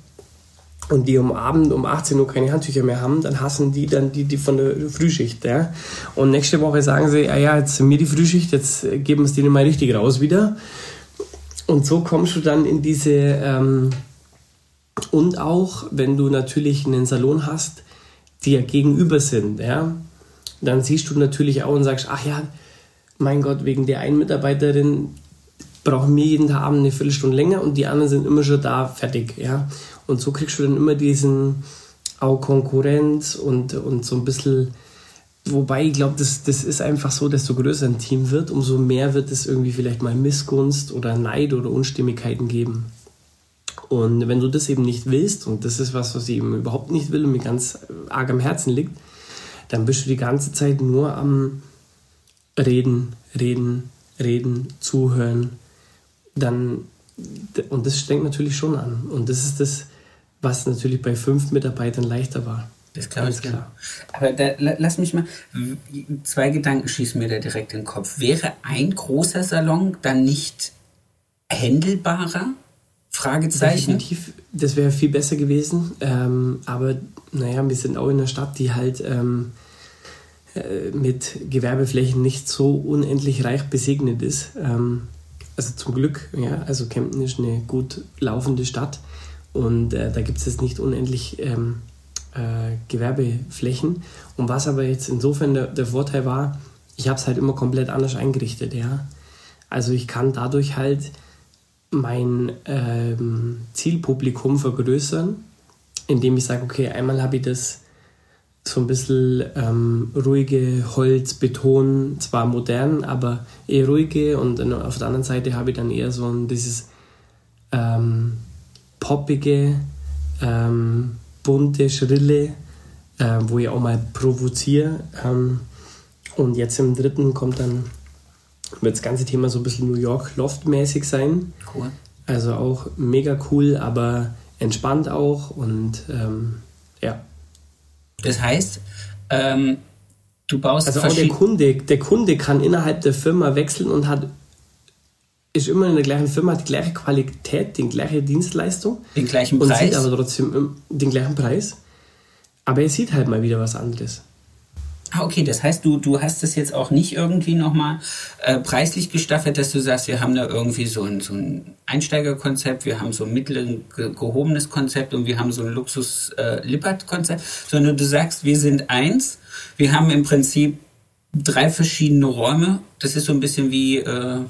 Und die am Abend um 18 Uhr keine Handtücher mehr haben, dann hassen die dann die, die von der Frühschicht. Ja? Und nächste Woche sagen sie, ah ja, jetzt sind wir die Frühschicht, jetzt geben wir es denen mal richtig raus wieder. Und so kommst du dann in diese, ähm, und auch, wenn du natürlich einen Salon hast, die ja gegenüber sind, ja, dann siehst du natürlich auch und sagst, ach ja, mein Gott, wegen der einen Mitarbeiterin brauchen wir jeden Abend eine Viertelstunde länger und die anderen sind immer schon da fertig, ja. Und so kriegst du dann immer diesen auch Konkurrenz und, und so ein bisschen, wobei ich glaube, das, das ist einfach so, desto größer ein Team wird, umso mehr wird es irgendwie vielleicht mal Missgunst oder Neid oder Unstimmigkeiten geben. Und wenn du das eben nicht willst, und das ist was, was ich eben überhaupt nicht will und mir ganz arg am Herzen liegt, dann bist du die ganze Zeit nur am Reden, Reden, Reden, Zuhören. Dann, und das strengt natürlich schon an. Und das ist das, was natürlich bei fünf Mitarbeitern leichter war. Das glaube ich klar. Aber da, lass mich mal, zwei Gedanken schießen mir da direkt in den Kopf. Wäre ein großer Salon dann nicht händelbarer? Fragezeichen. Definitiv, das wäre viel besser gewesen. Ähm, aber naja, wir sind auch in einer Stadt, die halt ähm, äh, mit Gewerbeflächen nicht so unendlich reich besegnet ist. Ähm, also zum Glück, ja, also Kempten ist eine gut laufende Stadt und äh, da gibt es jetzt nicht unendlich ähm, äh, Gewerbeflächen. Und was aber jetzt insofern der, der Vorteil war, ich habe es halt immer komplett anders eingerichtet, ja. Also ich kann dadurch halt mein ähm, Zielpublikum vergrößern, indem ich sage, okay, einmal habe ich das so ein bisschen ähm, ruhige Holz, Beton, zwar modern, aber eher ruhige und auf der anderen Seite habe ich dann eher so ein, dieses ähm, poppige, ähm, bunte, schrille, äh, wo ich auch mal provoziere. Ähm, und jetzt im dritten kommt dann wird das ganze Thema so ein bisschen New York Loft-mäßig sein. Cool. Also auch mega cool, aber entspannt auch und ähm, ja. Das heißt, ähm, du baust also auch der Kunde, der Kunde kann innerhalb der Firma wechseln und hat ist immer in der gleichen Firma, hat die gleiche Qualität, die gleiche Dienstleistung, den gleichen Preis, und sieht aber trotzdem den gleichen Preis. Aber er sieht halt mal wieder was anderes. Ah, okay, das heißt, du, du hast das jetzt auch nicht irgendwie nochmal äh, preislich gestaffelt, dass du sagst, wir haben da irgendwie so ein, so ein Einsteigerkonzept, wir haben so ein mittleren ge gehobenes Konzept und wir haben so ein Luxus-Lippert-Konzept, äh, sondern du sagst, wir sind eins, wir haben im Prinzip drei verschiedene Räume. Das ist so ein bisschen wie äh,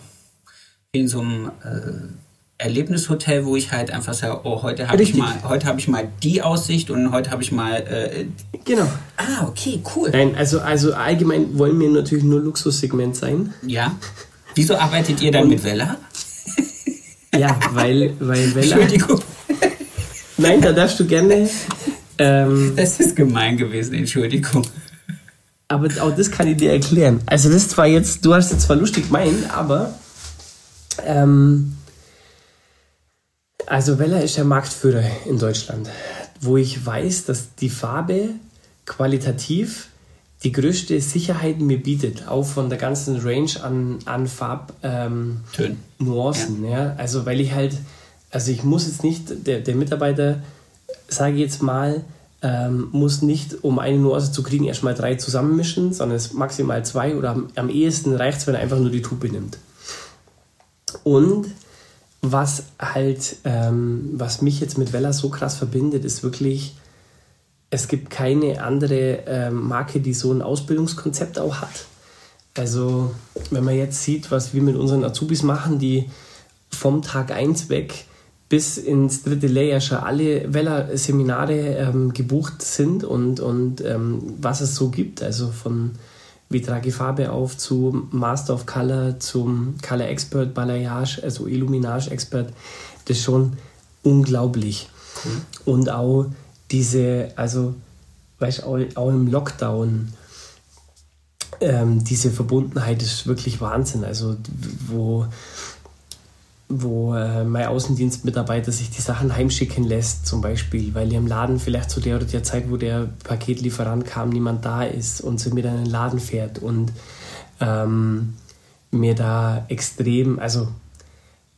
in so einem äh, Erlebnishotel, wo ich halt einfach sage, oh, heute habe ich mal, heute habe ich mal die Aussicht und heute habe ich mal. Äh, genau. Ah, okay, cool. Nein, also, also allgemein wollen wir natürlich nur Luxussegment sein. Ja. Wieso arbeitet ihr dann und, mit Vella? ja, weil, weil Vella. Entschuldigung. Nein, da darfst du gerne. Ähm, das ist gemein gewesen, Entschuldigung. Aber auch das kann ich dir erklären. Also das ist zwar jetzt, du hast es zwar lustig gemeint, aber ähm, also Weller ist der Marktführer in Deutschland, wo ich weiß, dass die Farbe qualitativ die größte Sicherheit mir bietet, auch von der ganzen Range an, an Farbnuancen. Ähm, ja. ja. Also weil ich halt, also ich muss jetzt nicht, der, der Mitarbeiter, sage ich jetzt mal, ähm, muss nicht, um eine Nuance zu kriegen, erstmal drei zusammenmischen, sondern es maximal zwei oder am, am ehesten reicht es, wenn er einfach nur die Tube nimmt. Und was halt, ähm, was mich jetzt mit Vella so krass verbindet, ist wirklich, es gibt keine andere ähm, Marke, die so ein Ausbildungskonzept auch hat. Also, wenn man jetzt sieht, was wir mit unseren Azubis machen, die vom Tag 1 weg bis ins dritte Layer schon alle Vella-Seminare ähm, gebucht sind und, und ähm, was es so gibt, also von wie trage ich Farbe auf zu Master of Color, zum Color Expert, Balayage, also Illuminage Expert, das ist schon unglaublich. Cool. Und auch diese, also, weißt auch, auch im Lockdown, ähm, diese Verbundenheit ist wirklich Wahnsinn. Also, wo, wo äh, mein Außendienstmitarbeiter sich die Sachen heimschicken lässt, zum Beispiel, weil im Laden vielleicht zu der oder der Zeit, wo der Paketlieferant kam, niemand da ist und sie mir dann in den Laden fährt und ähm, mir da extrem, also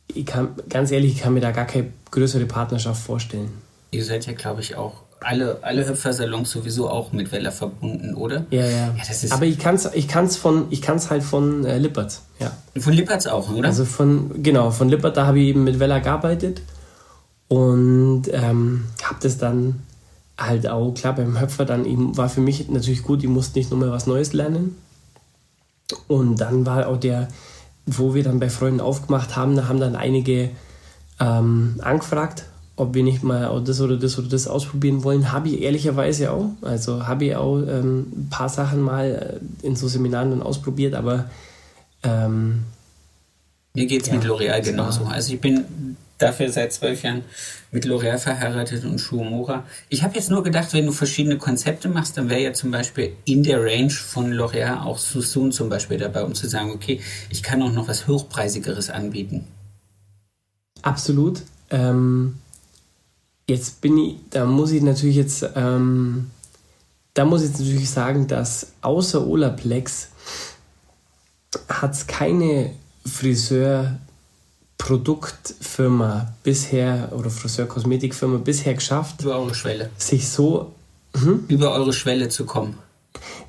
ich kann, ganz ehrlich, ich kann mir da gar keine größere Partnerschaft vorstellen. Ihr seid ja, glaube ich, auch alle, alle Hüpfersalons sowieso auch mit Weller verbunden, oder? Ja, ja. ja das ist Aber ich kann es ich kann's von, ich kann's halt von äh, Lippert, ja. Von Lippert's auch, oder? Also von, genau, von Lippert, da habe ich eben mit Weller gearbeitet und ähm, habe das dann halt auch, klar, beim Höpfer dann eben, war für mich natürlich gut, ich musste nicht nochmal was Neues lernen. Und dann war auch der, wo wir dann bei Freunden aufgemacht haben, da haben dann einige ähm, angefragt, ob wir nicht mal das oder das oder das ausprobieren wollen, habe ich ehrlicherweise auch. Also habe ich auch ähm, ein paar Sachen mal äh, in so Seminaren dann ausprobiert, aber ähm, mir geht es ja, mit L'Oreal genauso. Also ich bin dafür seit zwölf Jahren mit L'Oreal verheiratet und Schuomora. Ich habe jetzt nur gedacht, wenn du verschiedene Konzepte machst, dann wäre ja zum Beispiel in der Range von L'Oreal auch Susun zum Beispiel dabei, um zu sagen, okay, ich kann auch noch was Hochpreisigeres anbieten. Absolut. Ähm, Jetzt bin ich, da muss ich natürlich jetzt, ähm, da muss ich jetzt natürlich sagen, dass außer Olaplex hat es keine Friseur-Produktfirma bisher oder Friseur-Kosmetikfirma bisher geschafft, über eure Schwelle, sich so hm? über eure Schwelle zu kommen.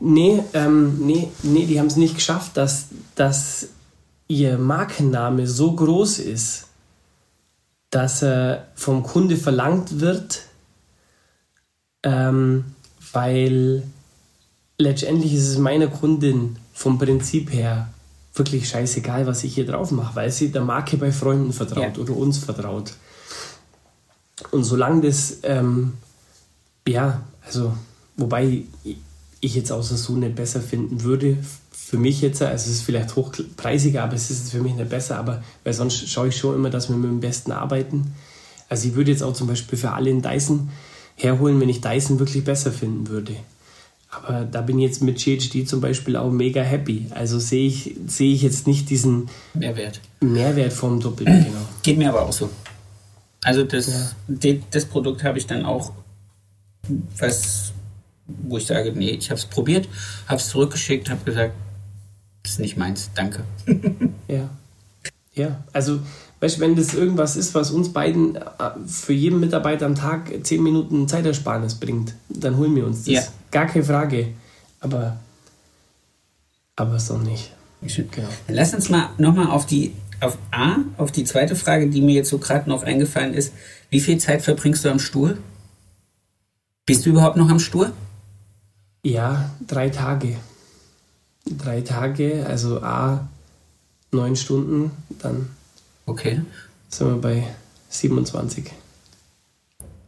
Nee, ähm, nee, nee, die haben es nicht geschafft, dass, dass ihr Markenname so groß ist, dass er vom Kunde verlangt wird, ähm, weil letztendlich ist es meiner Kundin vom Prinzip her wirklich scheißegal, was ich hier drauf mache, weil sie der Marke bei Freunden vertraut ja. oder uns vertraut. Und solange das, ähm, ja, also, wobei ich jetzt außer so nicht besser finden würde, für mich jetzt, also es ist vielleicht hochpreisiger, aber es ist für mich nicht besser, aber weil sonst schaue ich schon immer, dass wir mit dem Besten arbeiten. Also ich würde jetzt auch zum Beispiel für alle einen Dyson herholen, wenn ich Dyson wirklich besser finden würde. Aber da bin ich jetzt mit GHD zum Beispiel auch mega happy. Also sehe ich, sehe ich jetzt nicht diesen Mehrwert, Mehrwert vom Doppelten, genau. Geht mir aber auch so. Also das, ja. das Produkt habe ich dann auch, was, wo ich sage, nee, ich habe es probiert, habe es zurückgeschickt, habe gesagt, ist nicht meins, danke. ja. Ja, also, weißt du, wenn das irgendwas ist, was uns beiden äh, für jeden Mitarbeiter am Tag 10 Minuten Zeitersparnis bringt, dann holen wir uns das. Ja. Gar keine Frage. Aber, aber so nicht. Genau. Lass uns mal nochmal auf die, auf A, auf die zweite Frage, die mir jetzt so gerade noch eingefallen ist. Wie viel Zeit verbringst du am Stuhl? Bist du überhaupt noch am Stuhl? Ja, drei Tage drei Tage, also A, neun Stunden, dann okay. sind wir bei 27.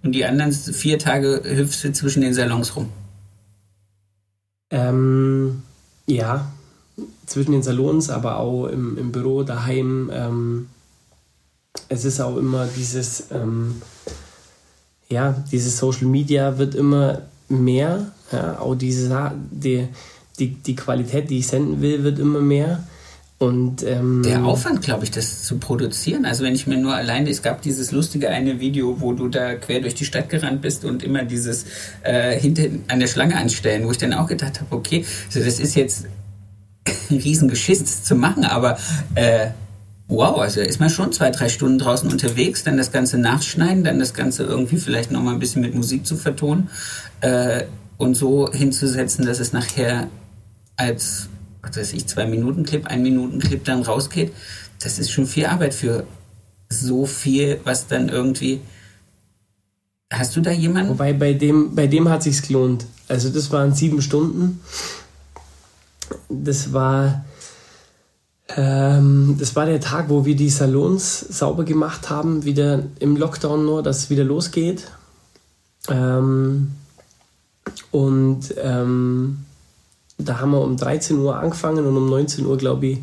Und die anderen vier Tage hüpfst du zwischen den Salons rum? Ähm, ja, zwischen den Salons, aber auch im, im Büro, daheim. Ähm, es ist auch immer dieses, ähm, ja, dieses Social Media wird immer mehr. Ja, auch diese, die, die, die Qualität, die ich senden will, wird immer mehr. Und, ähm, der Aufwand, glaube ich, das zu produzieren. Also wenn ich mir nur alleine, es gab dieses lustige eine Video, wo du da quer durch die Stadt gerannt bist und immer dieses äh, hinter an der Schlange anstellen, wo ich dann auch gedacht habe, okay, also das ist jetzt ein Riesengeschiss zu machen, aber äh, wow, also ist man schon zwei, drei Stunden draußen unterwegs, dann das Ganze nachschneiden, dann das Ganze irgendwie vielleicht nochmal ein bisschen mit Musik zu vertonen äh, und so hinzusetzen, dass es nachher als, was weiß ich, zwei Minuten Clip, ein Minuten Clip dann rausgeht, das ist schon viel Arbeit für so viel, was dann irgendwie. Hast du da jemanden? Wobei bei dem, bei dem hat sich's gelohnt. Also das waren sieben Stunden. Das war, ähm, das war der Tag, wo wir die Salons sauber gemacht haben, wieder im Lockdown nur, dass es wieder losgeht. Ähm, und ähm, da haben wir um 13 Uhr angefangen und um 19 Uhr, glaube ich,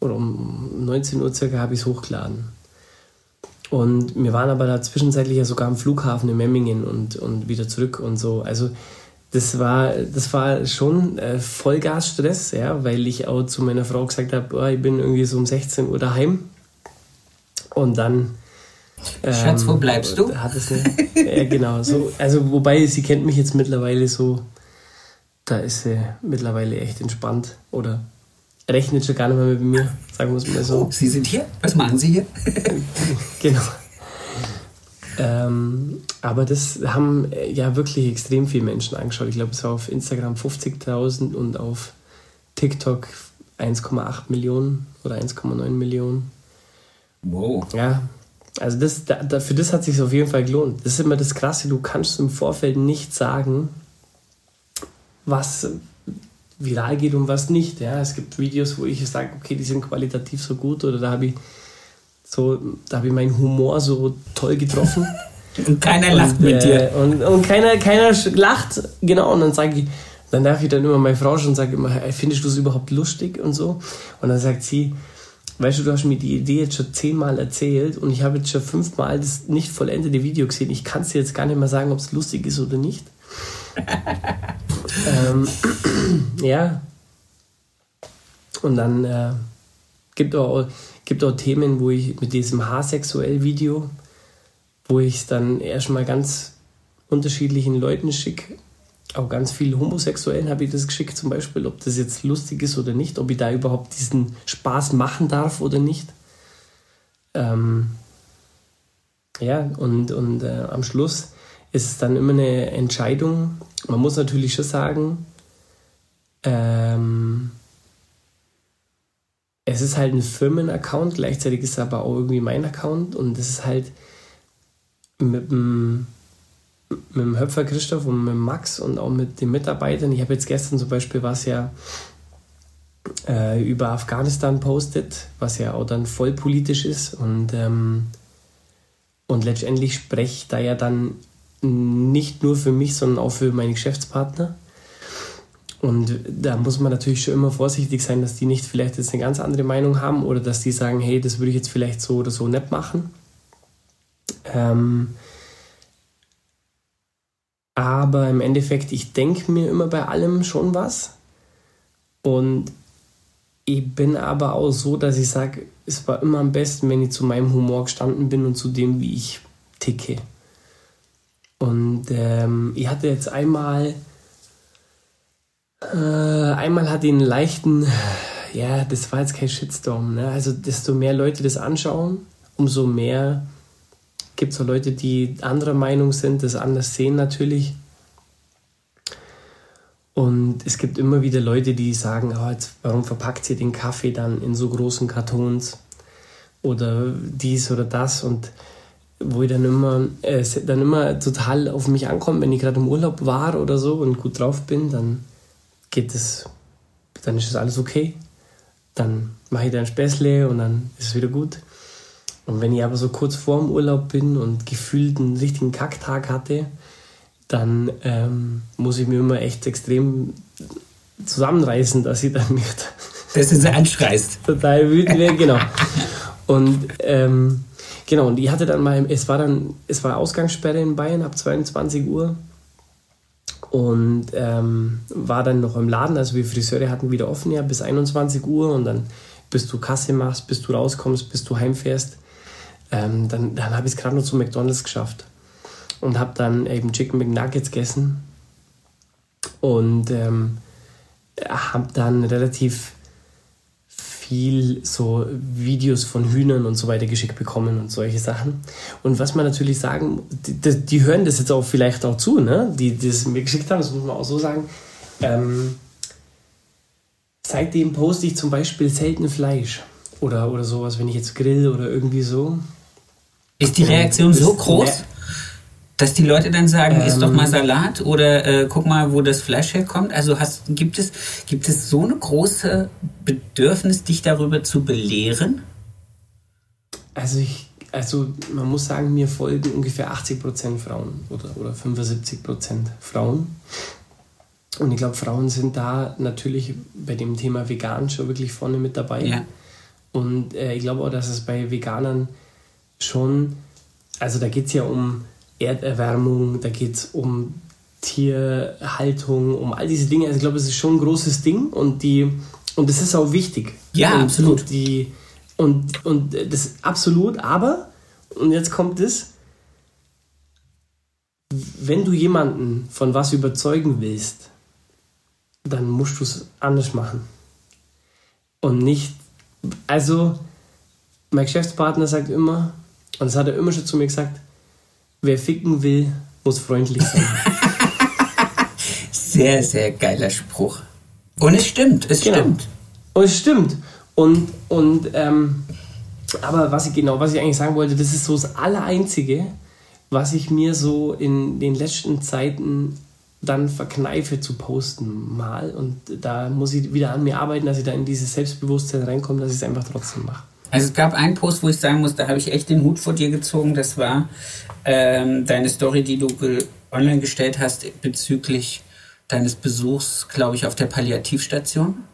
oder um 19 Uhr circa habe ich es hochgeladen. Und wir waren aber da zwischenzeitlich ja sogar am Flughafen in Memmingen und, und wieder zurück und so. Also das war, das war schon äh, Vollgasstress, ja, weil ich auch zu meiner Frau gesagt habe, oh, ich bin irgendwie so um 16 Uhr daheim. Und dann. Ähm, Schatz, wo bleibst du? Hat es eine, ja, genau. So, also, wobei sie kennt mich jetzt mittlerweile so, da ist sie mittlerweile echt entspannt. Oder rechnet schon gar nicht mehr mit mir, sagen wir es mal so. Oh, sie sind hier? Was machen Sie hier? genau. Ähm, aber das haben äh, ja wirklich extrem viele Menschen angeschaut. Ich glaube, es war auf Instagram 50.000 und auf TikTok 1,8 Millionen oder 1,9 Millionen. Wow. Ja, also das, da, für das hat sich auf jeden Fall gelohnt. Das ist immer das Krasse, du kannst im Vorfeld nicht sagen, was viral geht und was nicht. Ja, es gibt Videos, wo ich sage, okay, die sind qualitativ so gut oder da habe ich so, da habe ich meinen Humor so toll getroffen. Und keiner lacht und, mit dir. Äh, und, und keiner, keiner lacht, genau. Und dann sage ich, dann darf ich dann immer meine Frau schon sagen, immer, findest du es überhaupt lustig und so? Und dann sagt sie, weißt du, du hast mir die Idee jetzt schon zehnmal erzählt und ich habe jetzt schon fünfmal das nicht vollendete Video gesehen. Ich kann es dir jetzt gar nicht mehr sagen, ob es lustig ist oder nicht. Ähm, ja. Und dann äh, gibt auch gibt auch Themen, wo ich mit diesem H-sexuell-Video, wo ich es dann erstmal ganz unterschiedlichen Leuten schicke, auch ganz viel Homosexuellen habe ich das geschickt, zum Beispiel, ob das jetzt lustig ist oder nicht, ob ich da überhaupt diesen Spaß machen darf oder nicht. Ähm, ja, und, und äh, am Schluss ist es dann immer eine Entscheidung. Man muss natürlich schon sagen, ähm, es ist halt ein Firmenaccount, gleichzeitig ist es aber auch irgendwie mein Account und das ist halt mit dem, mit dem Höpfer Christoph und mit Max und auch mit den Mitarbeitern. Ich habe jetzt gestern zum Beispiel was ja äh, über Afghanistan postet, was ja auch dann voll politisch ist und, ähm, und letztendlich spreche da ja dann nicht nur für mich, sondern auch für meine Geschäftspartner. Und da muss man natürlich schon immer vorsichtig sein, dass die nicht vielleicht jetzt eine ganz andere Meinung haben oder dass die sagen, hey, das würde ich jetzt vielleicht so oder so nicht machen. Ähm, aber im Endeffekt, ich denke mir immer bei allem schon was. Und ich bin aber auch so, dass ich sage, es war immer am besten, wenn ich zu meinem Humor gestanden bin und zu dem, wie ich ticke. Und ähm, ich hatte jetzt einmal äh, einmal hat ihn einen leichten, ja, das war jetzt kein Shitstorm. Ne? Also desto mehr Leute das anschauen, umso mehr gibt es auch Leute, die anderer Meinung sind, das anders sehen natürlich. Und es gibt immer wieder Leute, die sagen, oh, jetzt, warum verpackt ihr den Kaffee dann in so großen Kartons? Oder dies oder das. Und wo ich dann immer, äh, dann immer total auf mich ankommt, wenn ich gerade im Urlaub war oder so und gut drauf bin, dann geht es, dann ist es alles okay. Dann mache ich dann Späßle und dann ist es wieder gut. Und wenn ich aber so kurz vor dem Urlaub bin und gefühlt einen richtigen Kacktag hatte, dann ähm, muss ich mir immer echt extrem zusammenreißen, dass ich dann nicht. Dass du anschreist. Total wütend werde, genau. Und ähm, genau, und ich hatte dann mal, es war dann, es war Ausgangssperre in Bayern ab 22 Uhr und ähm, war dann noch im Laden. Also wir Friseure hatten wieder offen ja bis 21 Uhr und dann bis du Kasse machst, bis du rauskommst, bis du heimfährst. Ähm, dann dann habe ich es gerade noch zu McDonalds geschafft und habe dann eben Chicken McNuggets gegessen und ähm, habe dann relativ viel so Videos von Hühnern und so weiter geschickt bekommen und solche Sachen. Und was man natürlich sagen, die, die hören das jetzt auch vielleicht auch zu, ne? die, die das mir geschickt haben, das muss man auch so sagen. Ähm, seitdem poste ich zum Beispiel selten Fleisch. oder, oder sowas, wenn ich jetzt grill oder irgendwie so. Ist die Reaktion so groß, dass die Leute dann sagen, ähm, isst doch mal Salat oder äh, guck mal, wo das Fleisch herkommt? Also hast, gibt, es, gibt es so eine große Bedürfnis, dich darüber zu belehren? Also ich, also man muss sagen, mir folgen ungefähr 80% Frauen oder, oder 75% Frauen. Und ich glaube, Frauen sind da natürlich bei dem Thema vegan schon wirklich vorne mit dabei. Ja. Und äh, ich glaube auch, dass es bei Veganern schon, also da geht es ja um Erderwärmung, da geht es um Tierhaltung, um all diese Dinge. Also ich glaube, es ist schon ein großes Ding und die und das ist auch wichtig. Ja, und, absolut. Und, die, und, und das ist absolut, aber, und jetzt kommt es, wenn du jemanden von was überzeugen willst, dann musst du es anders machen. Und nicht, also, mein Geschäftspartner sagt immer, und das hat er immer schon zu mir gesagt, wer ficken will, muss freundlich sein. sehr, sehr geiler Spruch. Und es stimmt, es genau. stimmt. Und es stimmt. Und, und ähm, aber was ich genau, was ich eigentlich sagen wollte, das ist so das Allereinzige, was ich mir so in den letzten Zeiten dann verkneife zu posten mal. Und da muss ich wieder an mir arbeiten, dass ich da in dieses Selbstbewusstsein reinkomme, dass ich es einfach trotzdem mache. Also es gab einen Post, wo ich sagen muss, da habe ich echt den Hut vor dir gezogen. Das war ähm, deine Story, die du online gestellt hast bezüglich deines Besuchs, glaube ich, auf der Palliativstation.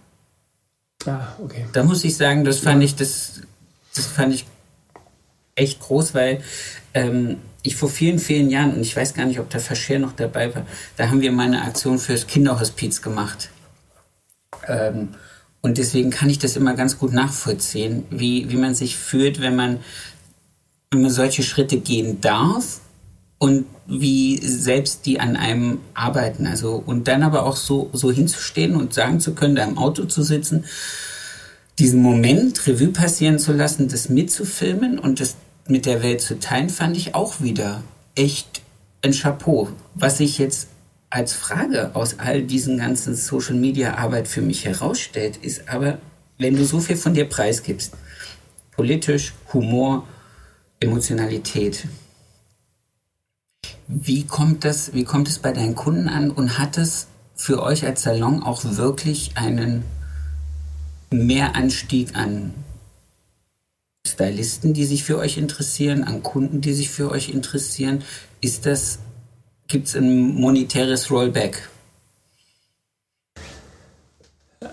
Ah, okay. Da muss ich sagen, das fand ja. ich, das, das fand ich echt groß, weil ähm, ich vor vielen, vielen Jahren, und ich weiß gar nicht, ob der Verscher noch dabei war, da haben wir mal eine Aktion fürs Kinderhospiz gemacht. Ähm, und deswegen kann ich das immer ganz gut nachvollziehen, wie, wie man sich fühlt, wenn man, wenn man solche Schritte gehen darf und wie selbst die an einem arbeiten. Also, und dann aber auch so, so hinzustehen und sagen zu können, da im Auto zu sitzen, diesen Moment Revue passieren zu lassen, das mitzufilmen und das mit der Welt zu teilen, fand ich auch wieder echt ein Chapeau. Was ich jetzt als Frage aus all diesen ganzen Social Media Arbeit für mich herausstellt, ist aber, wenn du so viel von dir preisgibst, politisch, Humor, Emotionalität, wie kommt das, wie kommt es bei deinen Kunden an und hat es für euch als Salon auch wirklich einen Mehranstieg an Stylisten, die sich für euch interessieren, an Kunden, die sich für euch interessieren? Ist das gibt es ein monetäres Rollback?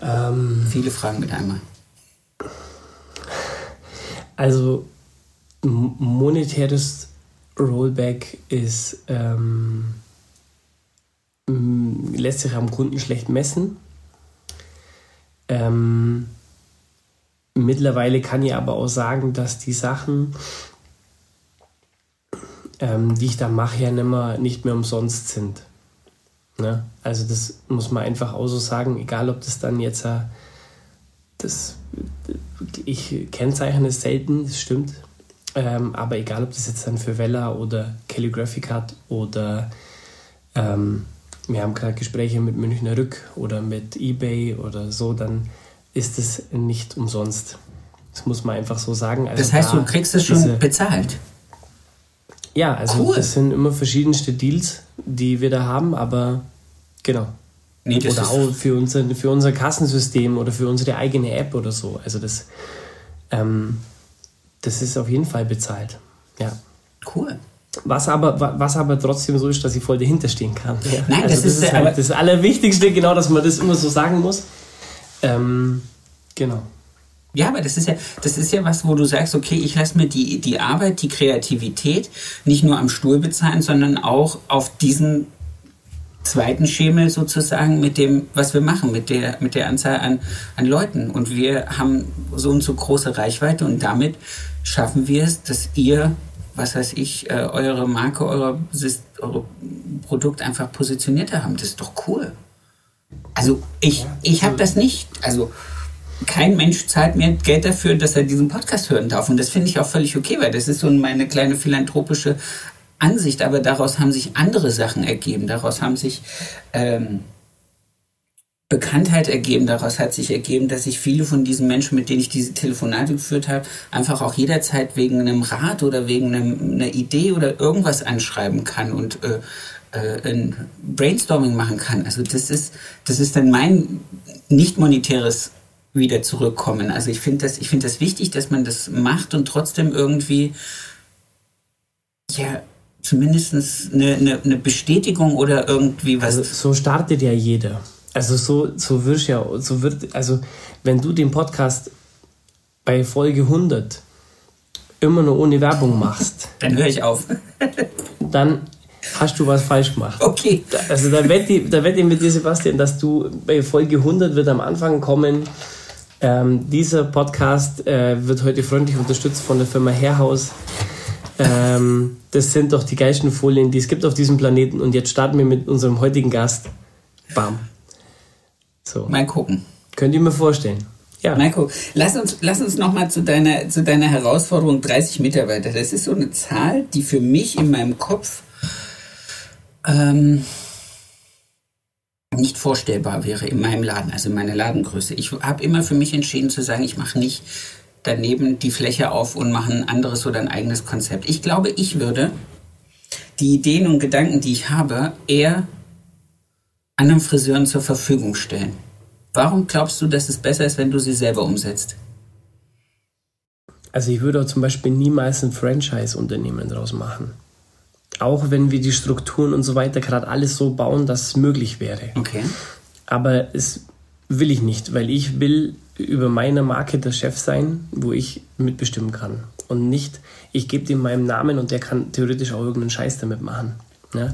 Ähm, Viele Fragen mit einmal. Also monetäres Rollback ist ähm, lässt sich am Kunden schlecht messen. Ähm, mittlerweile kann ich aber auch sagen, dass die Sachen, ähm, die ich da mache, ja nicht mehr, nicht mehr umsonst sind. Ne? Also das muss man einfach auch so sagen, egal ob das dann jetzt äh, das ich kennzeichne es selten, das stimmt. Ähm, aber egal ob das jetzt dann für Vella oder Calligraphic hat oder ähm, wir haben gerade Gespräche mit Münchner Rück oder mit Ebay oder so, dann ist es nicht umsonst. Das muss man einfach so sagen. Also das heißt, da du kriegst es schon bezahlt. Ja, also cool. das sind immer verschiedenste Deals, die wir da haben, aber genau. Nee, oder auch für unser, für unser Kassensystem oder für unsere eigene App oder so. Also das, ähm, das ist auf jeden Fall bezahlt. Ja. Cool. Was aber, was aber trotzdem so ist, dass ich voll dahinter stehen kann. Ja. Nein, also das, das, ist, halt das Allerwichtigste, genau, dass man das immer so sagen muss. Ähm, genau. Ja, aber das ist ja, das ist ja was, wo du sagst, okay, ich lasse mir die, die Arbeit, die Kreativität nicht nur am Stuhl bezahlen, sondern auch auf diesen zweiten Schemel sozusagen mit dem, was wir machen, mit der, mit der Anzahl an, an Leuten. Und wir haben so und so große Reichweite und damit schaffen wir es, dass ihr, was weiß ich, äh, eure Marke, eure, eure Produkt einfach positionierter haben. Das ist doch cool. Also ich, ich habe das nicht. Also kein Mensch zahlt mir Geld dafür, dass er diesen Podcast hören darf. Und das finde ich auch völlig okay, weil das ist so meine kleine philanthropische Ansicht. Aber daraus haben sich andere Sachen ergeben. Daraus haben sich ähm, Bekanntheit ergeben. Daraus hat sich ergeben, dass ich viele von diesen Menschen, mit denen ich diese Telefonate geführt habe, einfach auch jederzeit wegen einem Rat oder wegen einem, einer Idee oder irgendwas anschreiben kann und äh, äh, ein Brainstorming machen kann. Also das ist, das ist dann mein nicht monetäres wieder zurückkommen. Also ich finde das, ich finde das wichtig, dass man das macht und trotzdem irgendwie ja zumindest eine, eine, eine Bestätigung oder irgendwie was. Also so startet ja jeder. Also so, so wirst ja, so wird, also wenn du den Podcast bei Folge 100 immer nur ohne Werbung machst, dann höre ich auf. dann hast du was falsch gemacht. Okay. Also da wette ich, da wette ich mit dir, Sebastian, dass du bei Folge 100 wird am Anfang kommen, ähm, dieser Podcast äh, wird heute freundlich unterstützt von der Firma Hairhouse. Ähm, das sind doch die geilsten Folien, die es gibt auf diesem Planeten. Und jetzt starten wir mit unserem heutigen Gast. Bam. So. Mal gucken. Könnt ihr mir vorstellen? Ja. Marco, lass uns, lass uns nochmal zu deiner, zu deiner Herausforderung 30 Mitarbeiter. Das ist so eine Zahl, die für mich in meinem Kopf ähm, nicht vorstellbar wäre in meinem Laden, also in meiner Ladengröße. Ich habe immer für mich entschieden zu sagen, ich mache nicht daneben die Fläche auf und mache ein anderes oder ein eigenes Konzept. Ich glaube, ich würde die Ideen und Gedanken, die ich habe, eher anderen Friseuren zur Verfügung stellen. Warum glaubst du, dass es besser ist, wenn du sie selber umsetzt? Also ich würde zum Beispiel niemals ein Franchise-Unternehmen draus machen. Auch wenn wir die Strukturen und so weiter gerade alles so bauen, dass es möglich wäre. Okay. Aber es will ich nicht, weil ich will über meine Marke der Chef sein, wo ich mitbestimmen kann. Und nicht, ich gebe dem meinen Namen und der kann theoretisch auch irgendeinen Scheiß damit machen. Ja?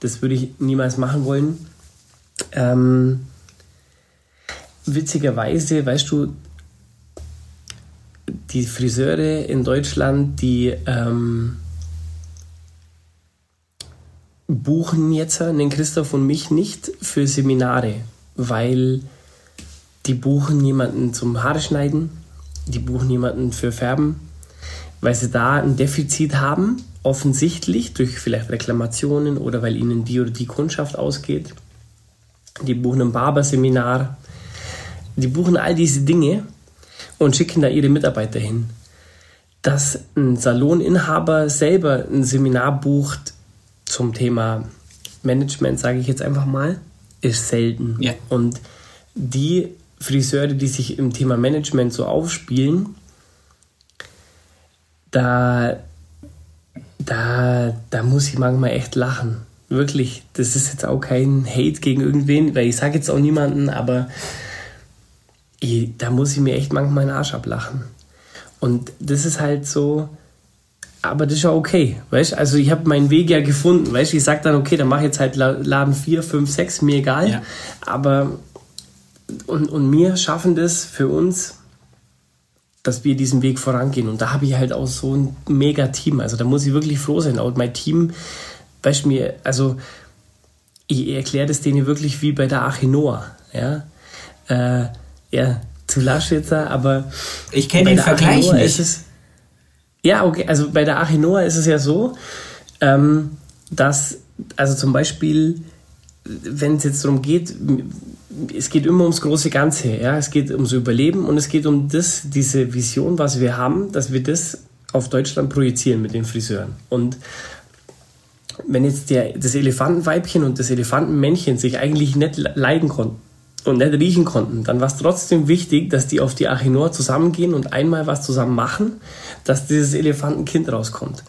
Das würde ich niemals machen wollen. Ähm, witzigerweise, weißt du, die Friseure in Deutschland, die ähm, buchen jetzt den Christoph und mich nicht für Seminare, weil die buchen jemanden zum Haare schneiden, die buchen jemanden für Färben, weil sie da ein Defizit haben, offensichtlich durch vielleicht Reklamationen oder weil ihnen die oder die Kundschaft ausgeht. Die buchen ein Barberseminar, die buchen all diese Dinge und schicken da ihre Mitarbeiter hin. Dass ein Saloninhaber selber ein Seminar bucht zum Thema Management, sage ich jetzt einfach mal, ist selten. Ja. Und die Friseure, die sich im Thema Management so aufspielen, da, da, da muss ich manchmal echt lachen. Wirklich, das ist jetzt auch kein Hate gegen irgendwen, weil ich sage jetzt auch niemanden, aber ich, da muss ich mir echt manchmal den Arsch ablachen. Und das ist halt so, aber das ist ja okay, weißt Also ich habe meinen Weg ja gefunden, weißt Ich sage dann, okay, dann mache ich jetzt halt Laden 4, 5, 6, mir egal. Ja. Aber und, und wir schaffen das für uns, dass wir diesen Weg vorangehen. Und da habe ich halt auch so ein mega Team. Also da muss ich wirklich froh sein. Und mein Team, weißt du mir, also ich erkläre das denen wirklich wie bei der Achinoa. Ja, äh, ja zu lasch jetzt, aber ich kenne den Vergleich nicht. Es, ja, okay, also bei der Achinoa ist es ja so, ähm, dass, also zum Beispiel, wenn es jetzt darum geht, es geht immer ums große Ganze, ja, es geht ums Überleben und es geht um das, diese Vision, was wir haben, dass wir das auf Deutschland projizieren mit den Friseuren. Und wenn jetzt der, das Elefantenweibchen und das Elefantenmännchen sich eigentlich nicht leiden konnten und nicht riechen konnten, dann war es trotzdem wichtig, dass die auf die Achinor zusammengehen und einmal was zusammen machen, dass dieses Elefantenkind rauskommt.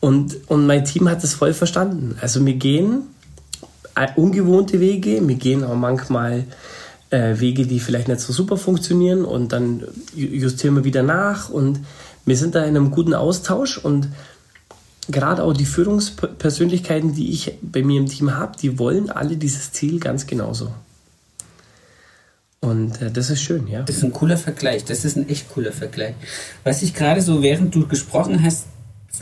Und, und mein Team hat das voll verstanden. Also wir gehen äh, ungewohnte Wege. Wir gehen auch manchmal äh, Wege, die vielleicht nicht so super funktionieren und dann justieren wir wieder nach und wir sind da in einem guten Austausch und gerade auch die Führungspersönlichkeiten, die ich bei mir im Team habe, die wollen alle dieses Ziel ganz genauso. Und äh, das ist schön, ja. Das ist ein cooler Vergleich. Das ist ein echt cooler Vergleich. Was ich gerade so, während du gesprochen hast,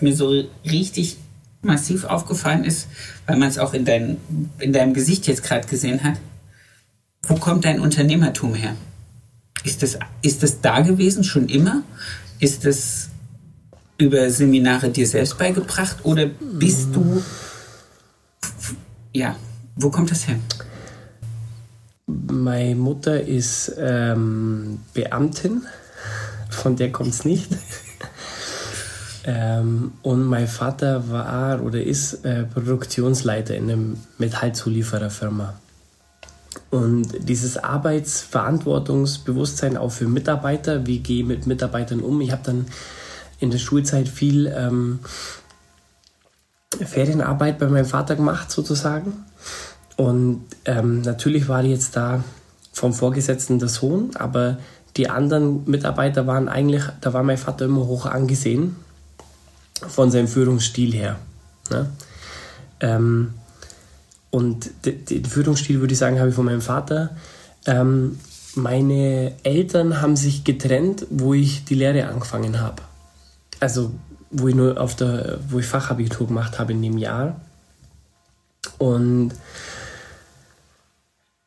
mir so richtig massiv aufgefallen ist, weil man es auch in, dein, in deinem Gesicht jetzt gerade gesehen hat. Wo kommt dein Unternehmertum her? Ist das, ist das da gewesen schon immer? Ist das über Seminare dir selbst beigebracht oder bist du. Ja, wo kommt das her? Meine Mutter ist ähm, Beamtin, von der kommt es nicht. ähm, und mein Vater war oder ist äh, Produktionsleiter in einer Metallzuliefererfirma. Und dieses Arbeitsverantwortungsbewusstsein auch für Mitarbeiter, wie gehe ich mit Mitarbeitern um. Ich habe dann in der Schulzeit viel ähm, Ferienarbeit bei meinem Vater gemacht, sozusagen. Und ähm, natürlich war jetzt da vom Vorgesetzten der Sohn, aber die anderen Mitarbeiter waren eigentlich, da war mein Vater immer hoch angesehen von seinem Führungsstil her. Ne? Ähm, und den Führungsstil, würde ich sagen, habe ich von meinem Vater. Ähm, meine Eltern haben sich getrennt, wo ich die Lehre angefangen habe. Also wo ich nur auf der, wo ich Fachabitur gemacht habe in dem Jahr. Und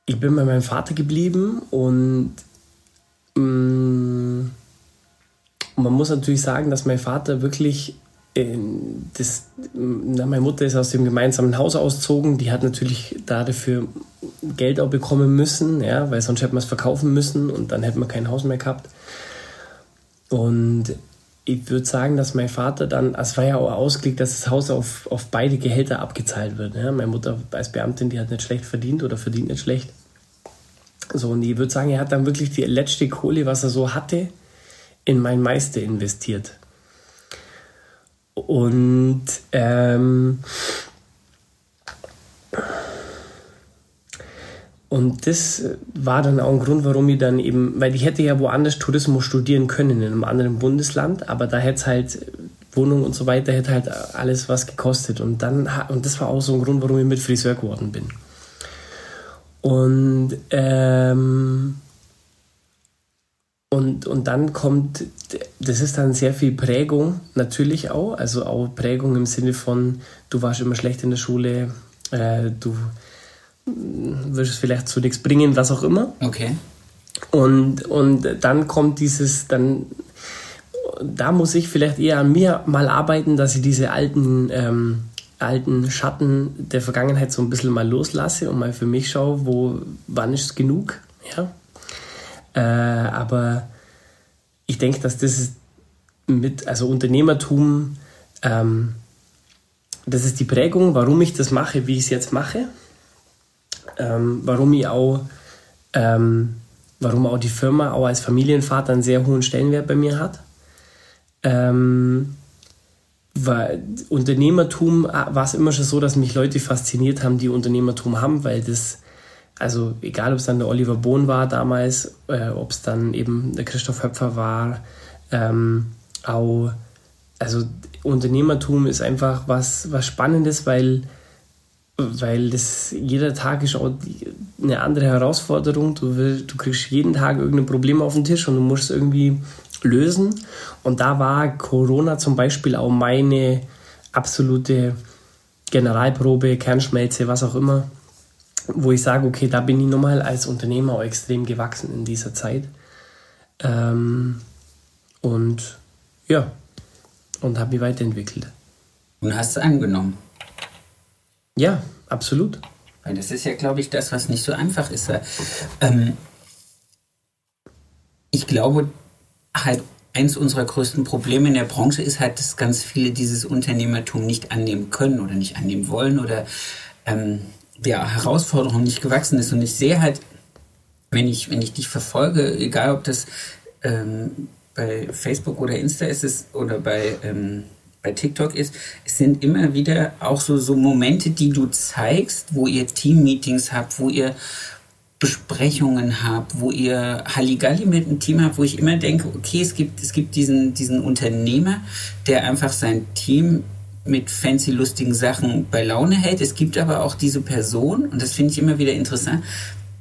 ich bin bei meinem Vater geblieben und mh, mm, man muss natürlich sagen, dass mein Vater wirklich äh, das, na, meine Mutter ist aus dem gemeinsamen Haus ausgezogen. Die hat natürlich dafür Geld auch bekommen müssen, ja, weil sonst hätte man es verkaufen müssen und dann hätte man kein Haus mehr gehabt. Und ich würde sagen, dass mein Vater dann, es war ja auch ausgelegt, dass das Haus auf, auf beide Gehälter abgezahlt wird. Ja. Meine Mutter als Beamtin, die hat nicht schlecht verdient oder verdient nicht schlecht. So, und ich würde sagen, er hat dann wirklich die letzte Kohle, was er so hatte, in mein Meister investiert. Und ähm, und das war dann auch ein Grund, warum ich dann eben, weil ich hätte ja woanders Tourismus studieren können, in einem anderen Bundesland, aber da hätte es halt Wohnung und so weiter, hätte halt alles was gekostet. Und dann, und das war auch so ein Grund, warum ich mit Friseur geworden bin. Und, ähm, und, und dann kommt, das ist dann sehr viel Prägung natürlich auch, also auch Prägung im Sinne von, du warst immer schlecht in der Schule, äh, du wirst vielleicht zu nichts bringen, was auch immer. Okay. Und, und dann kommt dieses, dann, da muss ich vielleicht eher an mir mal arbeiten, dass ich diese alten ähm, alten Schatten der Vergangenheit so ein bisschen mal loslasse und mal für mich schaue, wo, wann ist es genug. Ja? Äh, aber ich denke, dass das mit, also Unternehmertum, ähm, das ist die Prägung, warum ich das mache, wie ich es jetzt mache. Ähm, warum ich auch, ähm, warum auch die Firma auch als Familienvater einen sehr hohen Stellenwert bei mir hat. Ähm, weil Unternehmertum äh, war es immer schon so, dass mich Leute fasziniert haben, die Unternehmertum haben, weil das, also egal ob es dann der Oliver Bohn war damals, äh, ob es dann eben der Christoph Höpfer war, ähm, auch, also Unternehmertum ist einfach was, was Spannendes, weil, weil das jeder Tag ist auch eine andere Herausforderung. Du, will, du kriegst jeden Tag irgendein Problem auf den Tisch und du musst irgendwie lösen. Und da war Corona zum Beispiel auch meine absolute Generalprobe, Kernschmelze, was auch immer, wo ich sage, okay, da bin ich nochmal als Unternehmer auch extrem gewachsen in dieser Zeit. Ähm, und ja, und habe mich weiterentwickelt. Und hast es angenommen? Ja, absolut. Weil das ist ja, glaube ich, das, was nicht so einfach ist. Ähm, ich glaube, halt eins unserer größten Probleme in der Branche ist halt, dass ganz viele dieses Unternehmertum nicht annehmen können oder nicht annehmen wollen oder ähm, der Herausforderung nicht gewachsen ist. Und ich sehe halt, wenn ich, wenn ich dich verfolge, egal ob das ähm, bei Facebook oder Insta ist es oder bei, ähm, bei TikTok ist, es sind immer wieder auch so, so Momente, die du zeigst, wo ihr Team-Meetings habt, wo ihr Besprechungen habt, wo ihr Halligalli mit einem Team habt, wo ich immer denke, okay, es gibt, es gibt diesen, diesen Unternehmer, der einfach sein Team mit fancy, lustigen Sachen bei Laune hält. Es gibt aber auch diese Person, und das finde ich immer wieder interessant,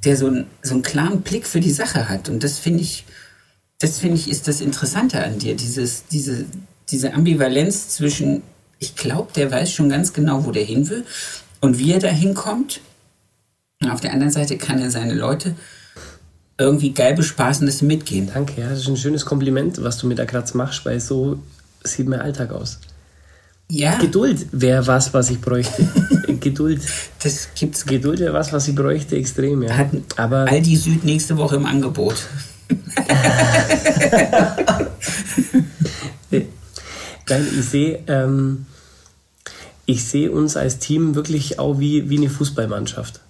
der so, ein, so einen klaren Blick für die Sache hat. Und das finde ich, das finde ich, ist das Interessante an dir, dieses, diese, diese Ambivalenz zwischen, ich glaube, der weiß schon ganz genau, wo der hin will und wie er da hinkommt und auf der anderen Seite kann er seine Leute irgendwie geil bespaßen, dass sie mitgehen. Danke, ja, das ist ein schönes Kompliment, was du mir da gerade machst, weil so sieht mein Alltag aus. Ja. Geduld wäre was, was ich bräuchte. Geduld. Das gibt's. Geduld wäre was, was ich bräuchte, extrem, ja. Hat Aber Aldi Süd nächste Woche im Angebot. Nein, ich sehe ähm, sehe uns als Team wirklich auch wie, wie eine Fußballmannschaft.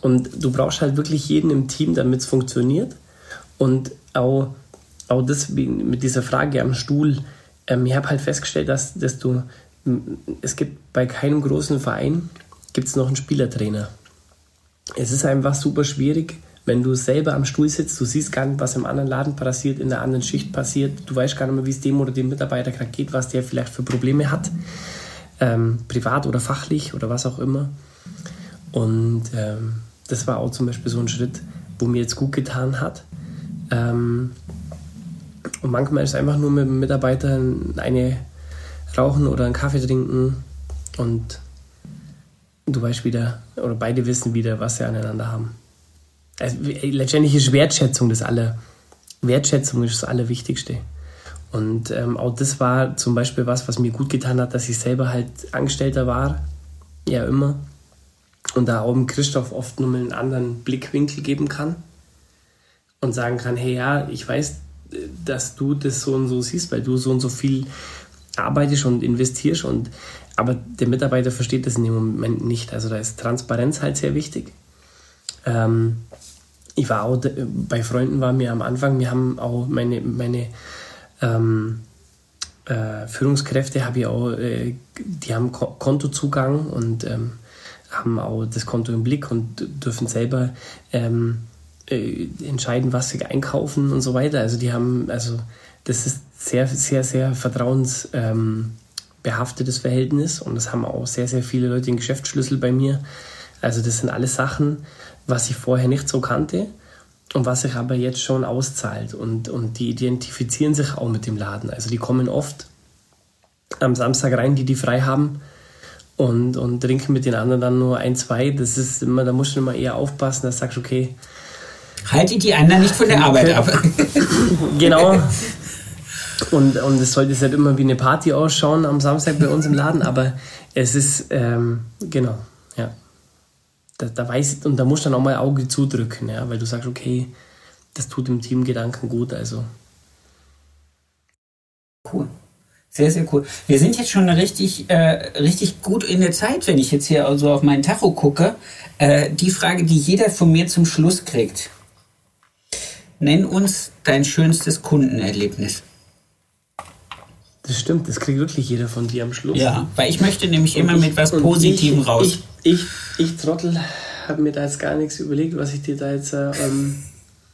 Und du brauchst halt wirklich jeden im Team, damit es funktioniert. Und auch, auch das mit dieser Frage am Stuhl, ähm, ich habe halt festgestellt, dass, dass du, es gibt bei keinem großen Verein, gibt noch einen Spielertrainer. Es ist einfach super schwierig, wenn du selber am Stuhl sitzt, du siehst gar nicht, was im anderen Laden passiert, in der anderen Schicht passiert, du weißt gar nicht mehr, wie es dem oder dem Mitarbeiter gerade geht, was der vielleicht für Probleme hat, ähm, privat oder fachlich oder was auch immer. Und ähm, das war auch zum Beispiel so ein Schritt, wo mir jetzt gut getan hat. Ähm, und manchmal ist einfach nur mit dem Mitarbeiter eine rauchen oder einen Kaffee trinken und du weißt wieder, oder beide wissen wieder, was sie aneinander haben also, letztendlich ist Wertschätzung das aller, Wertschätzung ist das Allerwichtigste. Und ähm, auch das war zum Beispiel was, was mir gut getan hat, dass ich selber halt Angestellter war, ja immer. Und da dem Christoph oft nur einen anderen Blickwinkel geben kann und sagen kann, hey ja, ich weiß, dass du das so und so siehst, weil du so und so viel arbeitest und investierst und aber der Mitarbeiter versteht das in dem Moment nicht. Also da ist Transparenz halt sehr wichtig. Ähm, ich war auch bei Freunden war mir am Anfang, wir haben auch meine, meine ähm, äh, Führungskräfte habe ich auch, äh, die haben Ko Kontozugang und ähm, haben auch das Konto im Blick und dürfen selber ähm, äh, entscheiden, was sie einkaufen und so weiter. Also die haben, also das ist sehr, sehr, sehr vertrauensbehaftetes Verhältnis und das haben auch sehr, sehr viele Leute den Geschäftsschlüssel bei mir. Also das sind alles Sachen, was ich vorher nicht so kannte und was sich aber jetzt schon auszahlt. Und, und die identifizieren sich auch mit dem Laden. Also die kommen oft am Samstag rein, die die frei haben und, und trinken mit den anderen dann nur ein, zwei. Das ist immer, da musst du immer eher aufpassen, dass du sagst, okay. Halte die anderen nicht von der Arbeit ab. genau. Und, und es sollte jetzt nicht immer wie eine Party ausschauen am Samstag bei uns im Laden, aber es ist, ähm, genau, da, da weiß und da musst du dann auch mal Auge zudrücken, ja, weil du sagst, okay, das tut dem Teamgedanken gut, also. Cool. Sehr, sehr cool. Wir sind jetzt schon richtig, äh, richtig gut in der Zeit, wenn ich jetzt hier also auf meinen Tacho gucke. Äh, die Frage, die jeder von mir zum Schluss kriegt. Nenn uns dein schönstes Kundenerlebnis. Das stimmt, das kriegt wirklich jeder von dir am Schluss. Ja, weil ich möchte nämlich immer ich, mit was Positivem ich, raus. Ich, ich, ich Trottel, habe mir da jetzt gar nichts überlegt, was ich dir da jetzt äh, ähm,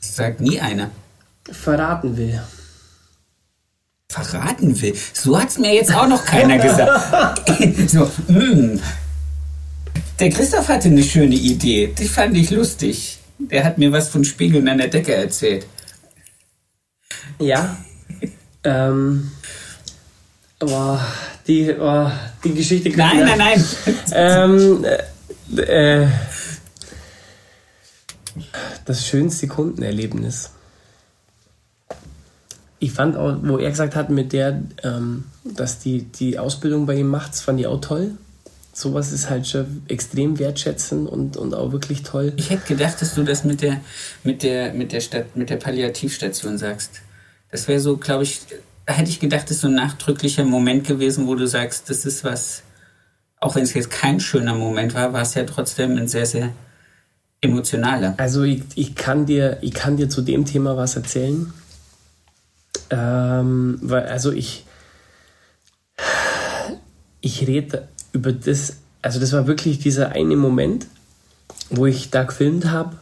sagt nie einer verraten will. Verraten will? So hat es mir jetzt auch noch keiner gesagt. so, mh. Hm. Der Christoph hatte eine schöne Idee. Die fand ich lustig. Der hat mir was von Spiegeln an der Decke erzählt. Ja. ähm. Boah, die, oh, die Geschichte. Nein, nein, nein. ähm, äh, das schönste Kundenerlebnis. Ich fand auch, wo er gesagt hat, mit der, ähm, dass die, die Ausbildung bei ihm macht, das fand ich auch toll. Sowas ist halt schon extrem wertschätzend und, und auch wirklich toll. Ich hätte gedacht, dass du das mit der, mit der, mit der Stadt, mit der Palliativstation sagst. Das wäre so, glaube ich, hätte ich gedacht, das ist so ein nachdrücklicher Moment gewesen, wo du sagst, das ist was, auch wenn es jetzt kein schöner Moment war, war es ja trotzdem ein sehr, sehr emotionaler. Also ich, ich, kann, dir, ich kann dir zu dem Thema was erzählen. Ähm, weil, also ich, ich rede über das, also das war wirklich dieser eine Moment, wo ich da gefilmt habe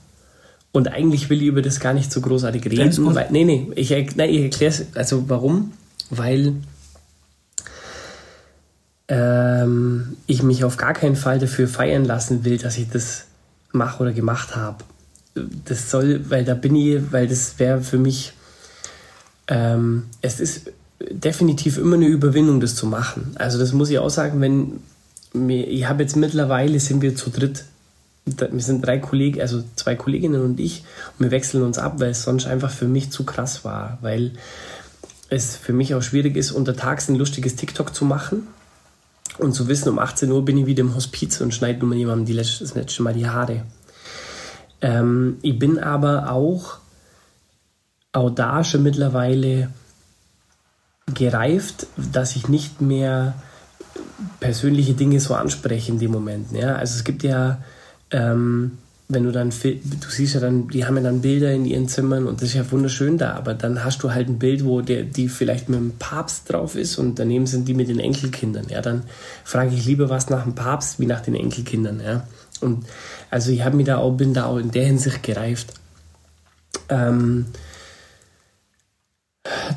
und eigentlich will ich über das gar nicht so großartig reden. Weil, nee, nee, ich, ich erkläre es, also warum? Weil ähm, ich mich auf gar keinen Fall dafür feiern lassen will, dass ich das mache oder gemacht habe. Das soll, weil da bin ich, weil das wäre für mich, ähm, es ist definitiv immer eine Überwindung, das zu machen. Also das muss ich auch sagen, wenn ich habe jetzt mittlerweile sind wir zu dritt. Wir sind drei Kollegen, also zwei Kolleginnen und ich, und wir wechseln uns ab, weil es sonst einfach für mich zu krass war, weil es für mich auch schwierig ist, untertags ein lustiges TikTok zu machen Und zu wissen, um 18 Uhr bin ich wieder im Hospiz und schneide nur jemandem die letzte, das letzte Mal die Haare. Ähm, ich bin aber auch Audace mittlerweile gereift, dass ich nicht mehr persönliche Dinge so anspreche in dem Moment. Ja? Also es gibt ja, ähm, wenn du dann, du siehst ja dann, die haben ja dann Bilder in ihren Zimmern und das ist ja wunderschön da, aber dann hast du halt ein Bild, wo der, die vielleicht mit dem Papst drauf ist und daneben sind die mit den Enkelkindern. Ja, dann frage ich lieber was nach dem Papst wie nach den Enkelkindern. Ja, und also ich habe mir da auch, bin da auch in der Hinsicht gereift. Ähm,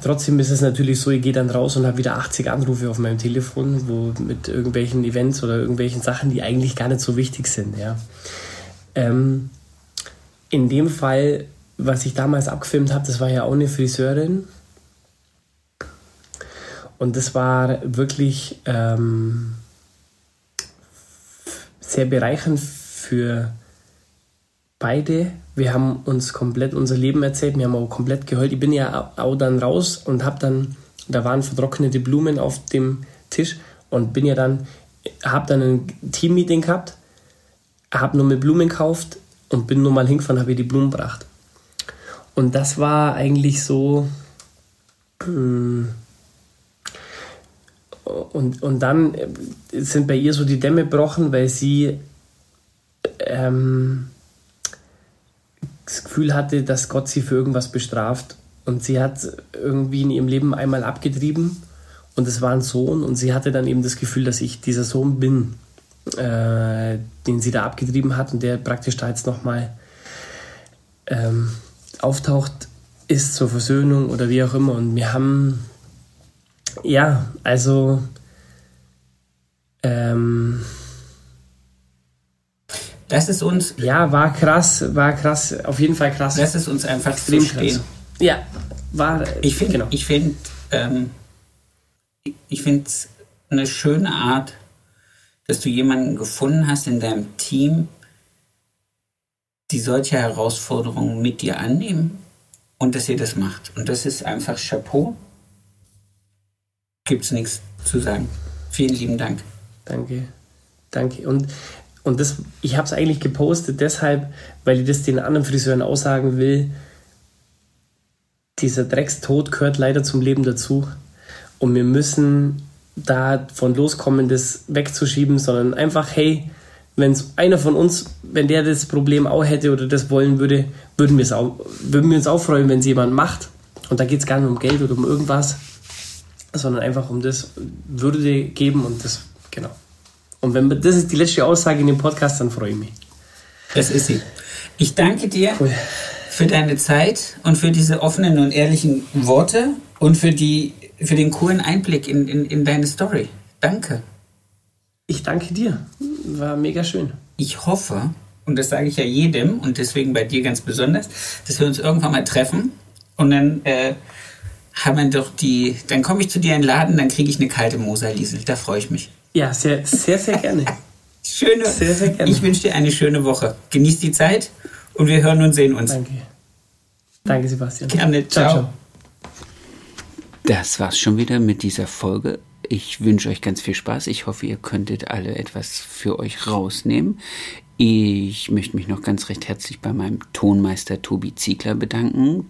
Trotzdem ist es natürlich so, ich gehe dann raus und habe wieder 80 Anrufe auf meinem Telefon, wo mit irgendwelchen Events oder irgendwelchen Sachen, die eigentlich gar nicht so wichtig sind. Ja. Ähm, in dem Fall, was ich damals abgefilmt habe, das war ja auch eine Friseurin. Und das war wirklich ähm, sehr bereichernd für beide. Wir haben uns komplett unser Leben erzählt, wir haben auch komplett geheult. Ich bin ja auch dann raus und habe dann, da waren vertrocknete Blumen auf dem Tisch und bin ja dann, habe dann ein Teammeeting gehabt, habe nur mit Blumen gekauft und bin nur mal hingefahren, habe ihr die Blumen gebracht. Und das war eigentlich so. Hm, und, und dann sind bei ihr so die Dämme gebrochen, weil sie ähm, das Gefühl hatte, dass Gott sie für irgendwas bestraft. Und sie hat irgendwie in ihrem Leben einmal abgetrieben und es war ein Sohn und sie hatte dann eben das Gefühl, dass ich dieser Sohn bin, äh, den sie da abgetrieben hat und der praktisch da jetzt nochmal ähm, auftaucht ist zur Versöhnung oder wie auch immer. Und wir haben, ja, also ähm, das ist uns. Ja, war krass, war krass, auf jeden Fall krass. Das ist uns einfach Extrem krass. Ja, war. Ich finde, genau. ich finde, ähm, ich finde es eine schöne Art, dass du jemanden gefunden hast in deinem Team, die solche Herausforderungen mit dir annehmen und dass ihr das macht. Und das ist einfach Chapeau. Gibt es nichts zu sagen. Vielen lieben Dank. Danke. Danke. Und und das, ich habe es eigentlich gepostet deshalb, weil ich das den anderen Friseuren aussagen will. Dieser Dreckstod gehört leider zum Leben dazu. Und wir müssen davon loskommen, das wegzuschieben, sondern einfach, hey, wenn einer von uns, wenn der das Problem auch hätte oder das wollen würde, würden, auch, würden wir uns auch freuen, wenn es jemand macht. Und da geht es gar nicht um Geld oder um irgendwas, sondern einfach um das Würde geben und das, genau. Und wenn das ist die letzte Aussage in dem Podcast, dann freue ich mich. Das ist sie. Ich danke dir cool. für deine Zeit und für diese offenen und ehrlichen Worte und für, die, für den coolen Einblick in, in, in deine Story. Danke. Ich danke dir. War mega schön. Ich hoffe, und das sage ich ja jedem und deswegen bei dir ganz besonders, dass wir uns irgendwann mal treffen und dann äh, haben wir doch die, dann komme ich zu dir in den Laden, dann kriege ich eine kalte Moserliesel. Da freue ich mich. Ja, sehr, sehr, sehr gerne. Schöne. Sehr, sehr gerne. Ich wünsche dir eine schöne Woche. Genieß die Zeit und wir hören und sehen uns. Danke. Danke, Sebastian. Gerne. Ciao. ciao. Das war's schon wieder mit dieser Folge. Ich wünsche euch ganz viel Spaß. Ich hoffe, ihr könntet alle etwas für euch rausnehmen. Ich möchte mich noch ganz recht herzlich bei meinem Tonmeister Tobi Ziegler bedanken,